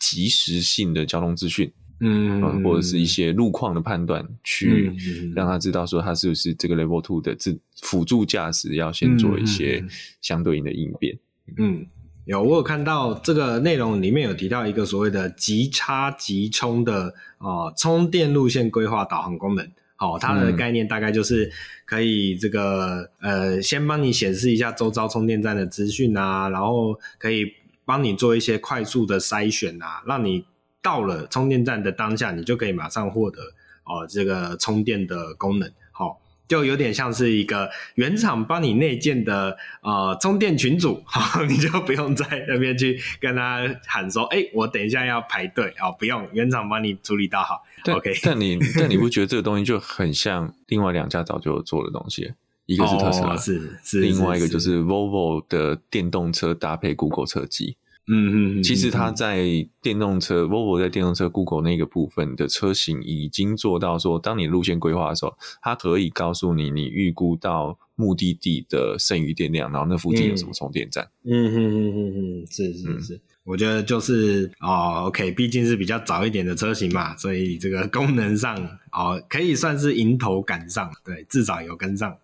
即时性的交通资讯，嗯，或者是一些路况的判断，去让他知道说他是不是这个 Level Two 的自辅助驾驶要先做一些相对应的应变。嗯，有我有看到这个内容里面有提到一个所谓的即插即充的哦、呃、充电路线规划导航功能。哦，它的概念大概就是可以这个呃，先帮你显示一下周遭充电站的资讯啊，然后可以。帮你做一些快速的筛选啊，让你到了充电站的当下，你就可以马上获得哦这个充电的功能。好、哦，就有点像是一个原厂帮你内建的呃充电群组，好、哦，你就不用在那边去跟他喊说，哎，我等一下要排队哦，不用，原厂帮你处理到好。OK，但你但你不觉得这个东西就很像另外两家早就有做的东西？一个是特斯拉，哦、是是，另外一个就是 Volvo 的电动车搭配 Google 车机。嗯嗯，其实它在电动车、嗯、Volvo 在电动车 Google 那个部分的车型已经做到说，当你路线规划的时候，它可以告诉你你预估到目的地的剩余电量，然后那附近有什么充电站。嗯嗯嗯嗯嗯，是是是，嗯、我觉得就是哦，OK，毕竟是比较早一点的车型嘛，所以这个功能上哦，可以算是迎头赶上，对，至少有跟上。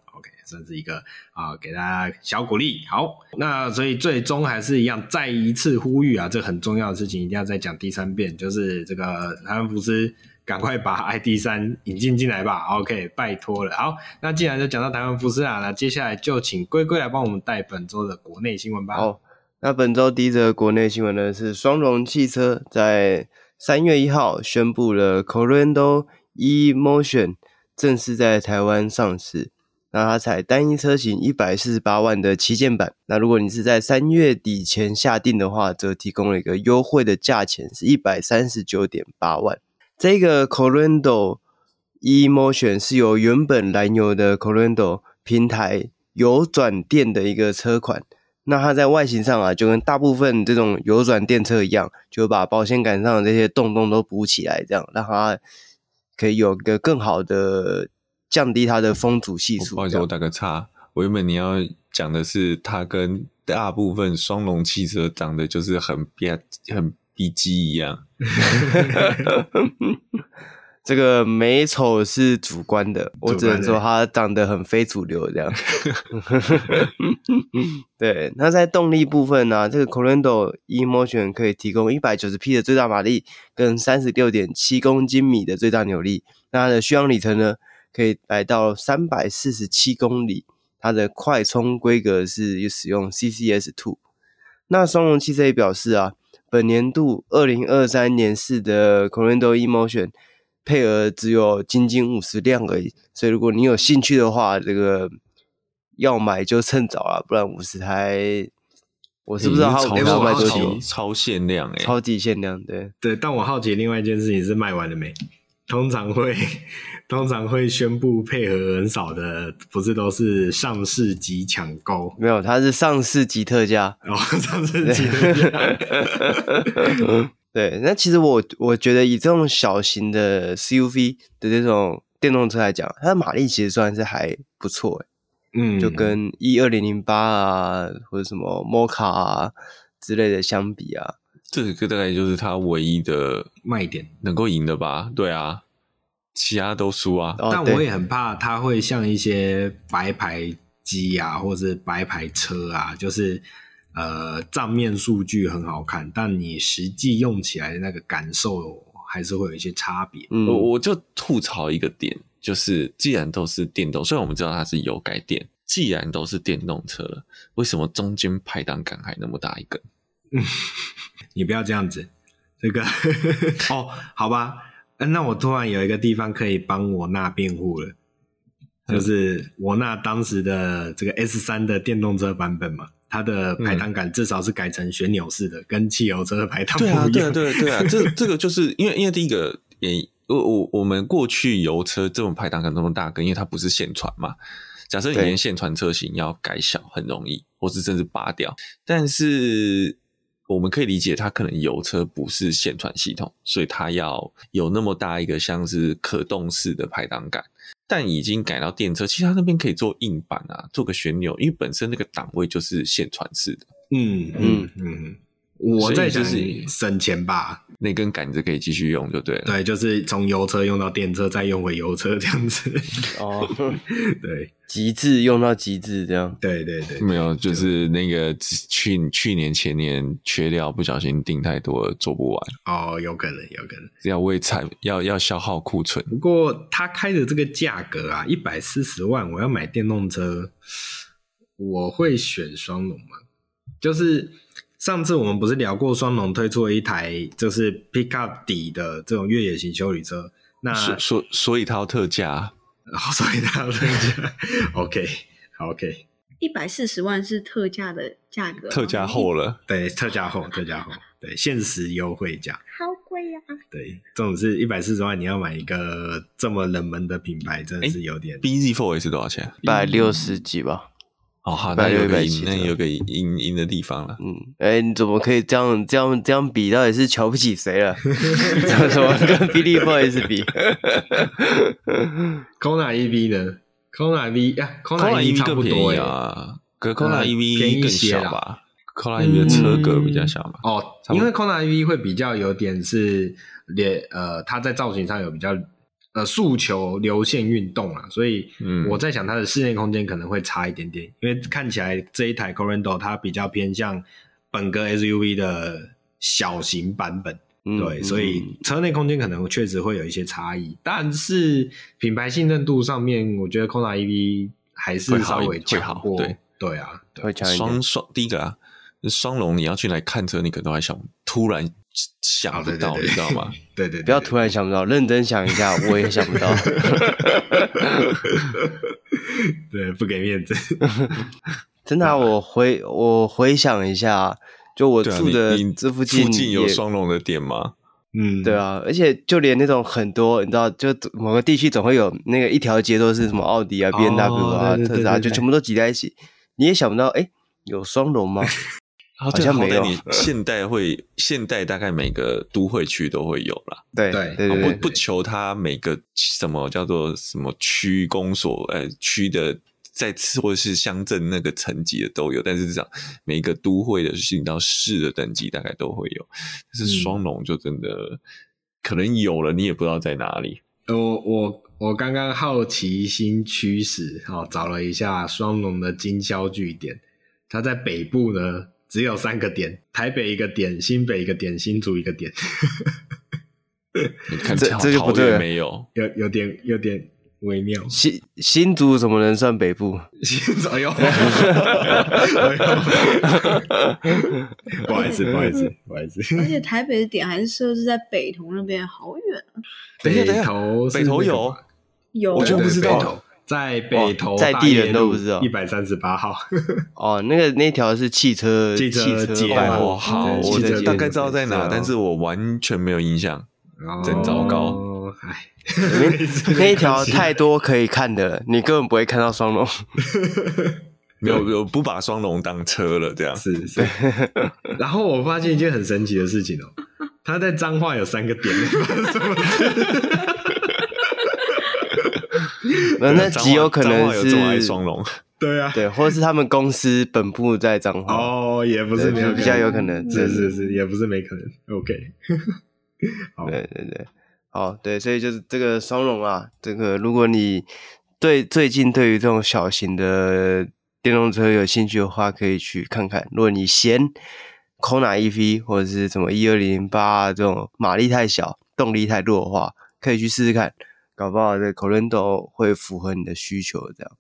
算是一个啊，给大家小鼓励。好，那所以最终还是一样，再一次呼吁啊，这很重要的事情一定要再讲第三遍，就是这个台湾福斯赶快把 ID 三引进进来吧。OK，拜托了。好，那既然就讲到台湾福斯啊，那接下来就请龟龟来帮我们带本周的国内新闻吧。好，那本周第一则国内新闻呢是双龙汽车在三月一号宣布了 Corando e-Motion 正式在台湾上市。那它采单一车型一百四十八万的旗舰版，那如果你是在三月底前下定的话，则提供了一个优惠的价钱，是一百三十九点八万。这个 Corendo e-Motion 是由原本燃油的 Corendo 平台油转电的一个车款。那它在外形上啊，就跟大部分这种油转电车一样，就把保险杆上的这些洞洞都补起来，这样让它可以有个更好的。降低它的风阻系数。不好意思，我打个岔。我原本你要讲的是，它跟大部分双龙汽车长得就是很别很逼机一样。这个美丑是主观的，我只能说它长得很非主流这样。对，那在动力部分呢、啊，这个 Corendo e-Motion 可以提供一百九十匹的最大马力，跟三十六点七公斤米的最大扭力。那它的续航里程呢？可以来到三百四十七公里，它的快充规格是使用 CCS Two。那双龙汽车也表示啊，本年度二零二三年式的 Corendo e-Motion 配额只有仅仅五十辆而已，所以如果你有兴趣的话，这个要买就趁早啊，不然五十台，我是不知道它有卖多久，超限量诶、欸，超级限量，对对。但我好奇另外一件事情是卖完了没？通常会通常会宣布配合很少的，不是都是上市即抢购？没有，它是上市即特价 哦，上市即特价。对，那其实我我觉得以这种小型的 CUV 的这种电动车来讲，它的马力其实算是还不错诶，嗯，就跟 E 二零零八啊或者什么 Mocha 啊之类的相比啊。这个大概就是它唯一的卖点，能够赢的吧？对啊，其他都输啊。但我也很怕它会像一些白牌机啊，或者是白牌车啊，就是呃账面数据很好看，但你实际用起来的那个感受还是会有一些差别。嗯，我我就吐槽一个点，就是既然都是电动，虽然我们知道它是油改电。既然都是电动车了，为什么中间排档杆还那么大一根？嗯，你不要这样子，这个 哦，好吧，那我突然有一个地方可以帮我那辩护了，就是我那当时的这个 S 三的电动车版本嘛，它的排档杆至少是改成旋钮式的，嗯、跟汽油车的排档不一样。对啊，对啊，对啊，对啊，这这个就是因为因为第一个也我我我们过去油车这种排档杆这么大根，因为它不是线传嘛。假设你连线传车型要改小很容易，或是甚至拔掉，但是。我们可以理解，它可能油车不是线传系统，所以它要有那么大一个像是可动式的排挡杆。但已经改到电车，其实它那边可以做硬板啊，做个旋钮，因为本身那个档位就是线传式的。嗯嗯嗯。我在就是省钱吧，那根杆子可以继续用就对了。对，就是从油车用到电车，再用回油车这样子。哦，对，极致用到极致这样。对对对，没有，就是那个去去年前年缺料，不小心订太多了，做不完。哦，有可能，有可能要为产要要消耗库存。不过他开的这个价格啊，一百四十万，我要买电动车，我会选双龙吗？就是。上次我们不是聊过双龙推出了一台就是 pickup 底的这种越野型修理车，那所所 所以它要特价，所以它要特价，OK，好 OK，一百四十万是特价的价格，特价后了，对，特价后，特价后，对，限时优惠价，好贵呀，对，这种是一百四十万，你要买一个这么冷门的品牌，真的是有点。BZ Four 也是多少钱？一百六十几吧。哦，好，那有个赢，那有个赢赢的地方了。嗯，哎、欸，你怎么可以这样这样这样比？到底是瞧不起谁了？怎么跟 bZ4X 比？Kona EV 呢？Kona EV 呀，Kona EV 差不多啊，可 Kona EV 更小吧？Kona EV 的车格比较小嘛？哦，因为 Kona EV 会比较有点是连呃，它在造型上有比较。呃，诉求流线运动啊，所以我在想它的室内空间可能会差一点点，嗯、因为看起来这一台 Corendo 它比较偏向本格 SUV 的小型版本，嗯、对，所以车内空间可能确实会有一些差异，但是品牌信任度上面，我觉得 Kona EV 还是稍微强过，对对啊，对会强一点。双双第一个啊，双龙你要去来看车，你可能都还想突然。想不到，你知道吗？对对，不要突然想不到，认真想一下，我也想不到。对，不给面子。真的，我回我回想一下，就我住的这附近，附近有双龙的店吗？嗯，对啊，而且就连那种很多，你知道，就某个地区总会有那个一条街都是什么奥迪啊、B N W 啊、特斯拉，就全部都挤在一起。你也想不到，哎，有双龙吗？好像没有。你现代会，现代大概每个都会区都会有啦。对对对，不不求它每个什么叫做什么区公所，呃，区的在或者是乡镇那个层级的都有，但是这样每一个都会的进到市的等级大概都会有。但是双龙就真的、嗯、可能有了，你也不知道在哪里。我我我刚刚好奇心驱使，哦，找了一下双龙的经销据点，它在北部呢。只有三个点，台北一个点，新北一个点，新竹一个点。你看这这就不对，没有，有有点有点微妙。新新竹怎么能算北部？新竹，哎呦，不好意思，不好意思，不好意思。而且台北的点还是设置在北投那边，好远啊！等一下，等一下，北投有有，我就不知道。在北投，在地人都不知道。一百三十八号。哦，那个那条是汽车 汽车街哦，好，我大概知道在哪，但是我完全没有印象，真糟糕，哎，那一条太多可以看的了，你根本不会看到双龙，没有没有不把双龙当车了，这样。是是。然后我发现一件很神奇的事情哦，他在彰化有三个点，什么？那那极有可能是双龙，对啊，对，或者是他们公司本部在彰化哦，也不是没有，比较有可能，是是是，也不是没可能。OK，好，对对对，好，对，所以就是这个双龙啊，这个如果你对最近对于这种小型的电动车有兴趣的话，可以去看看。如果你嫌 Kona EV 或者是什么一二零八这种马力太小、动力太弱的话，可以去试试看。搞不好这 Corendo 会符合你的需求，这样。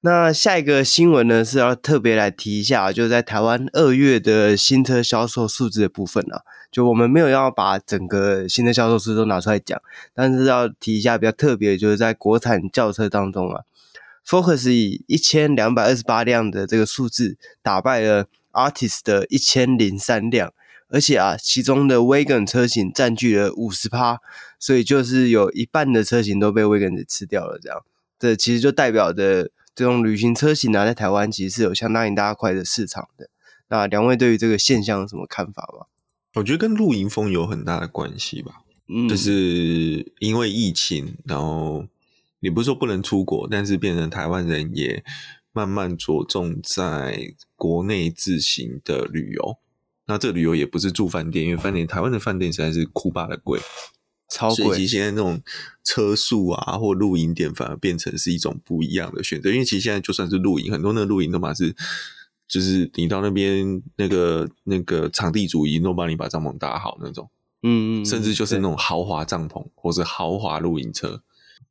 那下一个新闻呢，是要特别来提一下，就是在台湾二月的新车销售数字的部分啊。就我们没有要把整个新车销售数字都拿出来讲，但是要提一下比较特别，就是在国产轿车当中啊，Focus 以一千两百二十八辆的这个数字打败了 Artist 的一千零三辆，而且啊，其中的 Wagon 车型占据了五十趴，所以就是有一半的车型都被 Wagon 给吃掉了。这样，这其实就代表着。这种旅行车型呢，在台湾其实是有相当一大块的市场的。那两位对于这个现象有什么看法吗？我觉得跟露营风有很大的关系吧。嗯，就是因为疫情，然后也不是说不能出国，但是变成台湾人也慢慢着重在国内自行的旅游。那这个旅游也不是住饭店，因为饭店台湾的饭店实在是酷巴的贵。超贵，所以现在那种车宿啊，或露营点反而变成是一种不一样的选择。因为其实现在就算是露营，很多那个露营都嘛是，就是你到那边那个那个场地主营都帮你把帐篷搭好那种，嗯嗯，甚至就是那种豪华帐篷或是豪华露营车，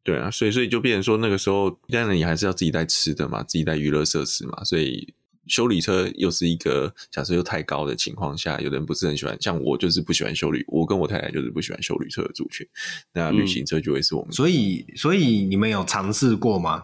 对啊，所以所以就变成说那个时候，当然你还是要自己带吃的嘛，自己带娱乐设施嘛，所以。休旅车又是一个假设又太高的情况下，有的人不是很喜欢，像我就是不喜欢修理，我跟我太太就是不喜欢修理车的族群。那旅行车就会是我们、嗯。所以，所以你们有尝试过吗？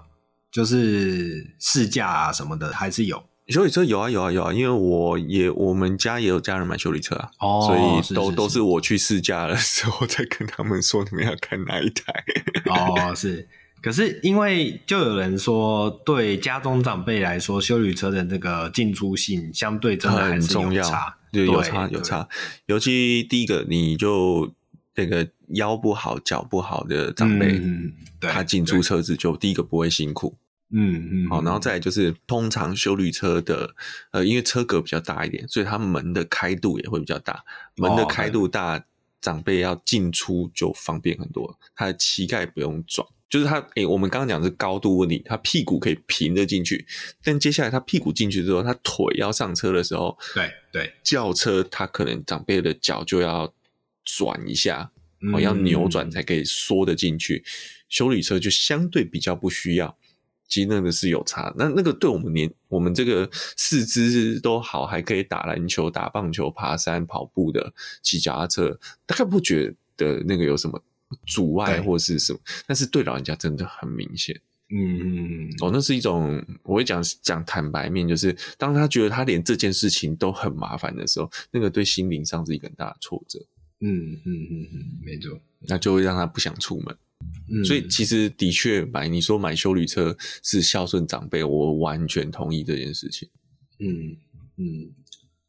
就是试驾啊什么的，还是有？修理车有啊有啊有啊，因为我也我们家也有家人买修理车啊，哦，所以都都是我去试驾的时候再跟他们说你们要看哪一台。哦，是。可是，因为就有人说，对家中长辈来说，修旅车的这个进出性相对真的很重要，对，有差有差。尤其第一个，你就那个腰不好、脚不好的长辈，嗯、他进出车子就第一个不会辛苦，嗯嗯。好，然后再来就是，通常修旅车的，呃，因为车格比较大一点，所以它门的开度也会比较大，门的开度大，哦、长辈要进出就方便很多，他的膝盖不用转。就是他，诶、欸，我们刚刚讲的是高度问题，他屁股可以平着进去，但接下来他屁股进去之后，他腿要上车的时候，对对，轿车他可能长辈的脚就要转一下，哦、嗯，要扭转才可以缩得进去。修理车就相对比较不需要，其实那个是有差。那那个对我们年我们这个四肢都好，还可以打篮球、打棒球、爬山、跑步的骑脚踏车，大概不觉得那个有什么。阻碍或是什么，但是对老人家真的很明显。嗯，哦，那是一种我会讲讲坦白面，就是当他觉得他连这件事情都很麻烦的时候，那个对心灵上是一个很大的挫折。嗯嗯嗯嗯，没错，那就会让他不想出门。嗯，所以其实的确买你说买修旅车是孝顺长辈，我完全同意这件事情。嗯嗯，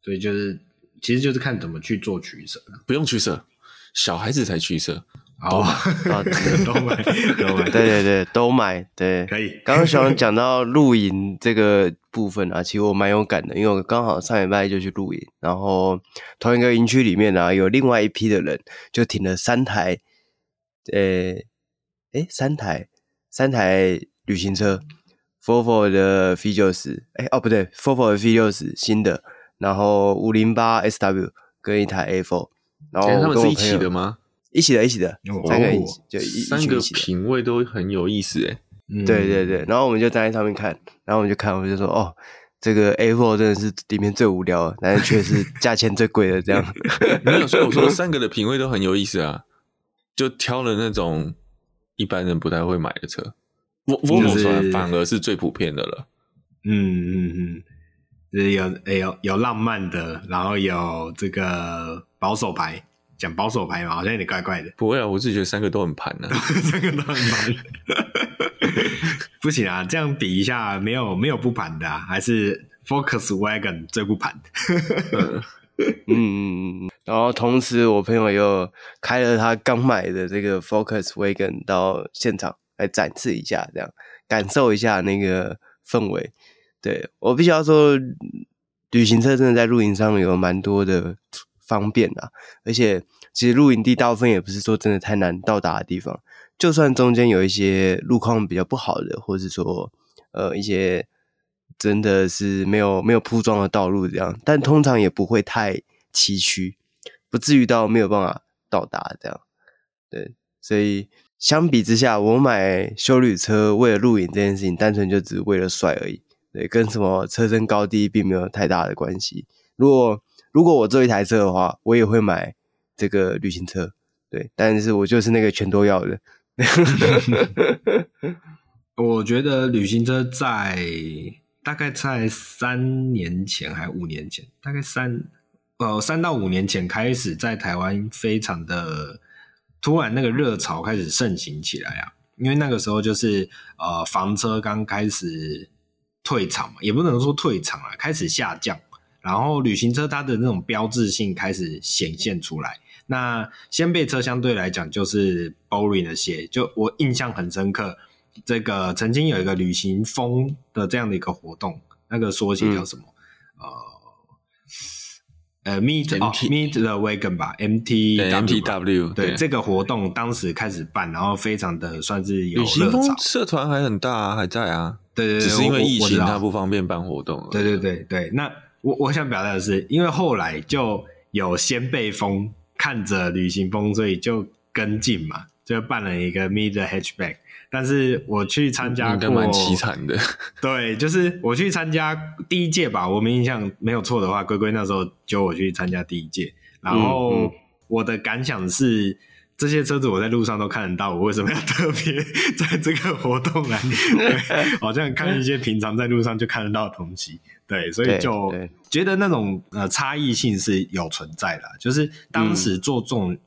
所以就是其实就是看怎么去做取舍，不用取舍，小孩子才取舍。都 买，都买，都买，对对对，都买，对，可以。刚刚小王讲到露营这个部分啊，其实我蛮有感的，因为我刚好上礼拜就去露营，然后同一个营区里面呢、啊，有另外一批的人就停了三台，呃、欸，诶、欸、三台，三台旅行车，Volvo 的 V 六十，哎，哦不对，Volvo 的 V 六十新的，然后五零八 SW 跟一台 A4，然后他们是一起的吗？一起的，一起的，三个一起，就一三个品味都很有意思哎。对对对，然后我们就站在上面看，然后我们就看，我们就说哦，这个 A4 真的是里面最无聊，但是却是价钱最贵的这样。没有，所以我说三个的品味都很有意思啊，就挑了那种一般人不太会买的车，我我说反而是最普遍的了。嗯嗯嗯，就是有有有浪漫的，然后有这个保守牌。讲保守牌嘛，好像有点怪怪的。不会啊，我自己觉得三个都很盘呢、啊，三个都很盘。不行啊，这样比一下，没有没有不盘的、啊，还是 Focus Wagon 最不盘。嗯 嗯嗯。然后同时，我朋友又开了他刚买的这个 Focus Wagon 到现场来展示一下，这样感受一下那个氛围。对，我必须要说，旅行车真的在露营上面有蛮多的。方便啊，而且其实露营地大部分也不是说真的太难到达的地方，就算中间有一些路况比较不好的，或是说呃一些真的是没有没有铺装的道路这样，但通常也不会太崎岖，不至于到没有办法到达这样。对，所以相比之下，我买休旅车为了露营这件事情，单纯就只是为了帅而已，对，跟什么车身高低并没有太大的关系。如果如果我做一台车的话，我也会买这个旅行车，对，但是我就是那个全都要的。我觉得旅行车在大概在三年前还五年前，大概三呃三到五年前开始在台湾非常的突然那个热潮开始盛行起来啊，因为那个时候就是呃房车刚开始退场嘛，也不能说退场啊，开始下降，然后旅行车它的那种标志性开始显现出来。那掀背车相对来讲就是 boring 的些，就我印象很深刻。这个曾经有一个旅行风的这样的一个活动，那个缩写叫什么？嗯、呃呃，Meet、哦、Meet the Wagon 吧，MTW，对，对这个活动当时开始办，然后非常的算是有热潮。旅行风社团还很大啊，还在啊。对对对，只是因为疫情，它不方便办活动。对对对对，那我我想表达的是，因为后来就有先辈风看着旅行风，所以就跟进嘛，就办了一个 Meet the Hatchback。但是我去参加过，蛮凄惨的。对，就是我去参加第一届吧，我没印象没有错的话，龟龟那时候揪我去参加第一届。然后我的感想是，这些车子我在路上都看得到，我为什么要特别 在这个活动来？对，好像看一些平常在路上就看得到的东西。对，所以就觉得那种呃差异性是有存在的。就是当时做这种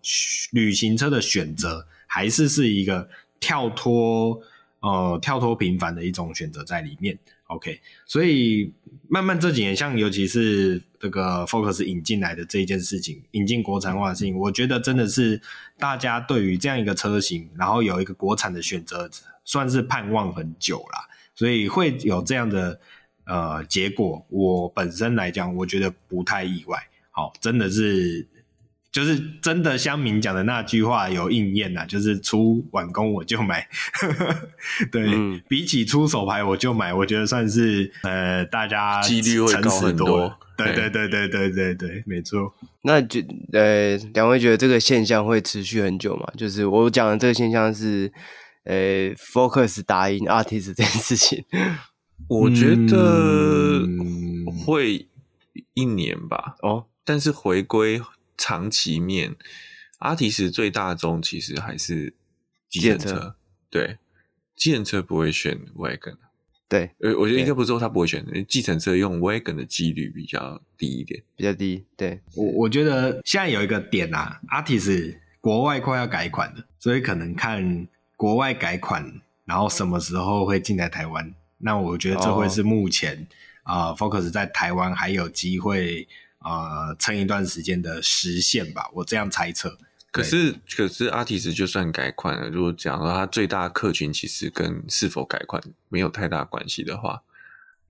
旅行车的选择，还是是一个。跳脱呃，跳脱平凡的一种选择在里面，OK，所以慢慢这几年，像尤其是这个 Focus 引进来的这一件事情，引进国产化的事情，我觉得真的是大家对于这样一个车型，然后有一个国产的选择，算是盼望很久啦，所以会有这样的呃结果。我本身来讲，我觉得不太意外，好，真的是。就是真的乡民讲的那句话有应验呐，就是出晚工我就买，对、嗯，比起出手牌我就买，我觉得算是呃大家几率会高很多，对对对对对对对，没错。那就呃两位觉得这个现象会持续很久吗？就是我讲的这个现象是呃 Focus 打印 artist 这件事情，我觉得会一年吧。哦，但是回归。长期面，阿提斯最大宗其实还是计程车，车，对，计程车不会选 wagon，对，呃，我觉得应该不是说他不会选，计程车用 wagon 的几率比较低一点，比较低。对，我我觉得现在有一个点啊，阿提斯国外快要改款了，所以可能看国外改款，然后什么时候会进来台湾，那我觉得这会是目前啊、Focus 在台湾还有机会。呃，撑一段时间的实现吧，我这样猜测。可是，可是阿提斯就算改款了，如果讲说它最大客群其实跟是否改款没有太大关系的话，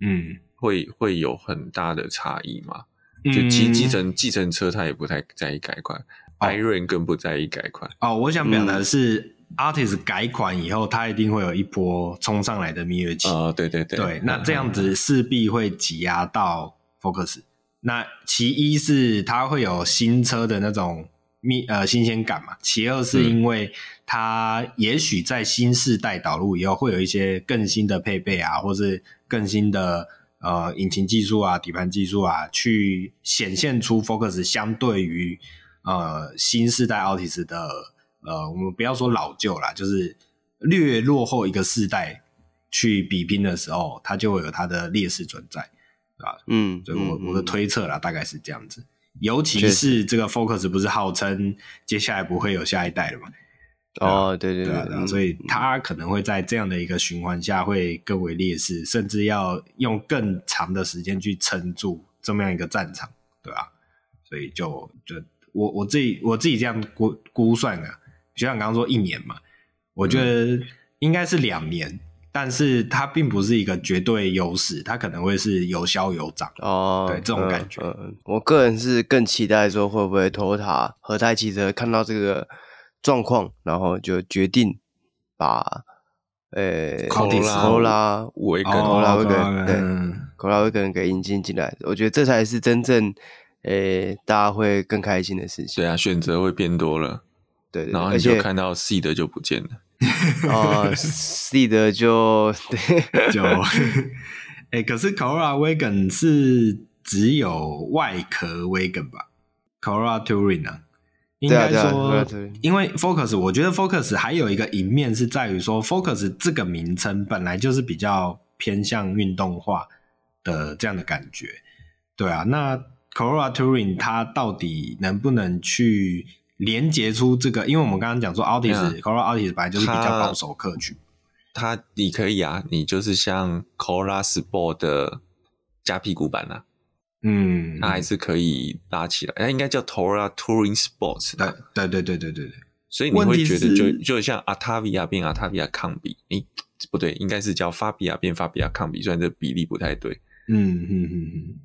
嗯，会会有很大的差异吗？就计计程计程车，他也不太在意改款，Iron 更不在意改款。哦，我想表达的是，阿提斯改款以后，它一定会有一波冲上来的蜜月期。啊、哦，对对对，对，那这样子势必会挤压到 Focus。那其一是它会有新车的那种蜜呃新鲜感嘛，其二是因为它也许在新世代导入以后会有一些更新的配备啊，或是更新的呃引擎技术啊、底盘技术啊，去显现出 Focus 相对于呃新世代 Artist 的呃我们不要说老旧啦，就是略落后一个世代去比拼的时候，它就会有它的劣势存在。啊，嗯，所以我我的推测啦、嗯，大概是这样子。尤其是这个 Focus 不是号称接下来不会有下一代了嘛？哦，对对对，对，对，所以它可能会在这样的一个循环下会更为劣势，甚至要用更长的时间去撑住这么样一个战场，对吧？所以就就我我自己我自己这样估估算的，就像刚刚说一年嘛，我觉得应该是两年。嗯但是它并不是一个绝对优势，它可能会是有消有涨哦，对这种感觉、呃呃。我个人是更期待说会不会 Toyota 和泰汽车看到这个状况，然后就决定把呃 Corolla Wagon，Corolla Wagon 对 Corolla Wagon 给引进进来。我觉得这才是真正呃大家会更开心的事情。对啊，选择会变多了，对，对，对，然后你就看到 C 的就不见了。哦，Seed 就对就哎、欸，可是 Corolla Wagon 是只有外壳 Wagon 吧？Corolla Touring 啊，应该说，啊啊、因为 Focus，我觉得 Focus 还有一个赢面是在于说，Focus 这个名称本来就是比较偏向运动化的这样的感觉。对啊，那 Corolla Touring 它到底能不能去连接出这个？因为我们刚刚讲说 Altis Corolla Altis 本来就是比较保守客群。它你可以啊，你就是像 Corolla Sport 的加屁股版啊，嗯，它还是可以拉起来。它应该叫 Corolla Touring Sports 对，对对对对对对。所以你会觉得就就像 Octavia 变 Octavia 抗比，诶，不对，应该是叫 Fabia 变 Fabia 抗比，虽然这比例不太对。嗯嗯嗯嗯。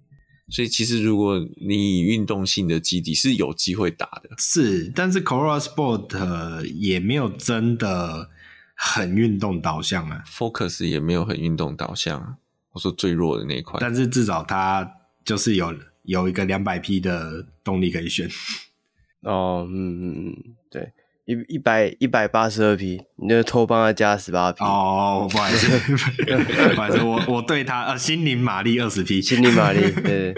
所以其实如果你以运动性的基底是有机会打的，是，但是 Corolla Sport 也没有真的。很运动导向啊，Focus 也没有很运动导向啊。我说最弱的那一块，但是至少它就是有有一个两百匹的动力可以选。哦，嗯嗯嗯，对，一一百一百八十二匹，你就偷帮他加十八匹。哦，不好意思，不好意思，我我对他呃，心灵马力二十匹，心灵马力，对。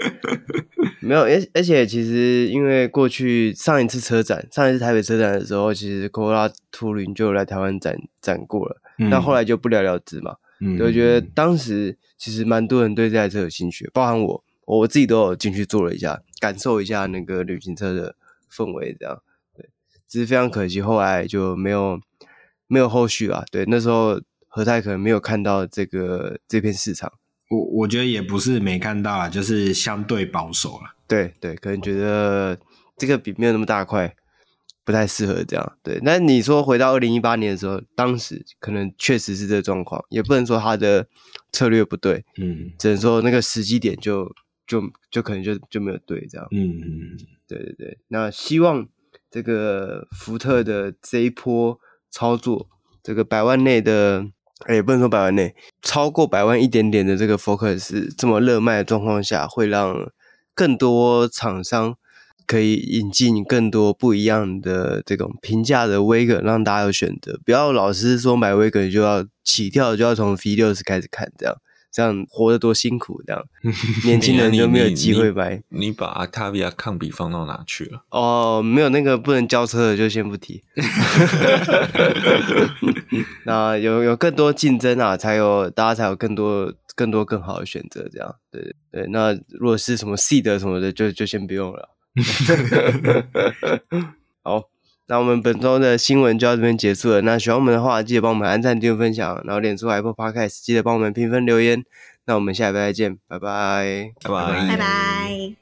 没有，而而且其实因为过去上一次车展，上一次台北车展的时候，其实 Corolla Touring 就来台湾展展过了，但、嗯、后来就不了了之嘛。嗯，我觉得当时其实蛮多人对这台车有兴趣，包含我，我自己都有进去坐了一下，感受一下那个旅行车的氛围，这样。对，只是非常可惜，后来就没有没有后续啊。对，那时候和泰可能没有看到这个这片市场。我我觉得也不是没看到啊，就是相对保守了。对对，可能觉得这个比没有那么大块，不太适合这样。对，那你说回到二零一八年的时候，当时可能确实是这个状况，也不能说他的策略不对，嗯，只能说那个时机点就就就可能就就没有对这样。嗯嗯，对对对。那希望这个福特的这一波操作，这个百万内的。也不能说百万内，超过百万一点点的这个 Focus 这么热卖的状况下，会让更多厂商可以引进更多不一样的这种平价的 Wagon，让大家有选择。不要老是说买 Wagon 就要起跳就要从 V60 开始看，这样这样活得多辛苦，这样 年轻人就没有机会买。你，你，你把 Octavia 抗比放到哪去了？哦，没有那个不能交车的，就先不提。那有有更多竞争啊，才有大家才有更多更多更好的选择，这样对对对。那如果是什么 Seed 什么的，就就先不用了。好，那我们本周的新闻就到这边结束了。那喜欢我们的话，记得帮我们按赞、订阅、分享，然后点出 Apple Podcast 记得帮我们评分留言。那我们下礼拜再见，拜拜，拜拜，拜拜。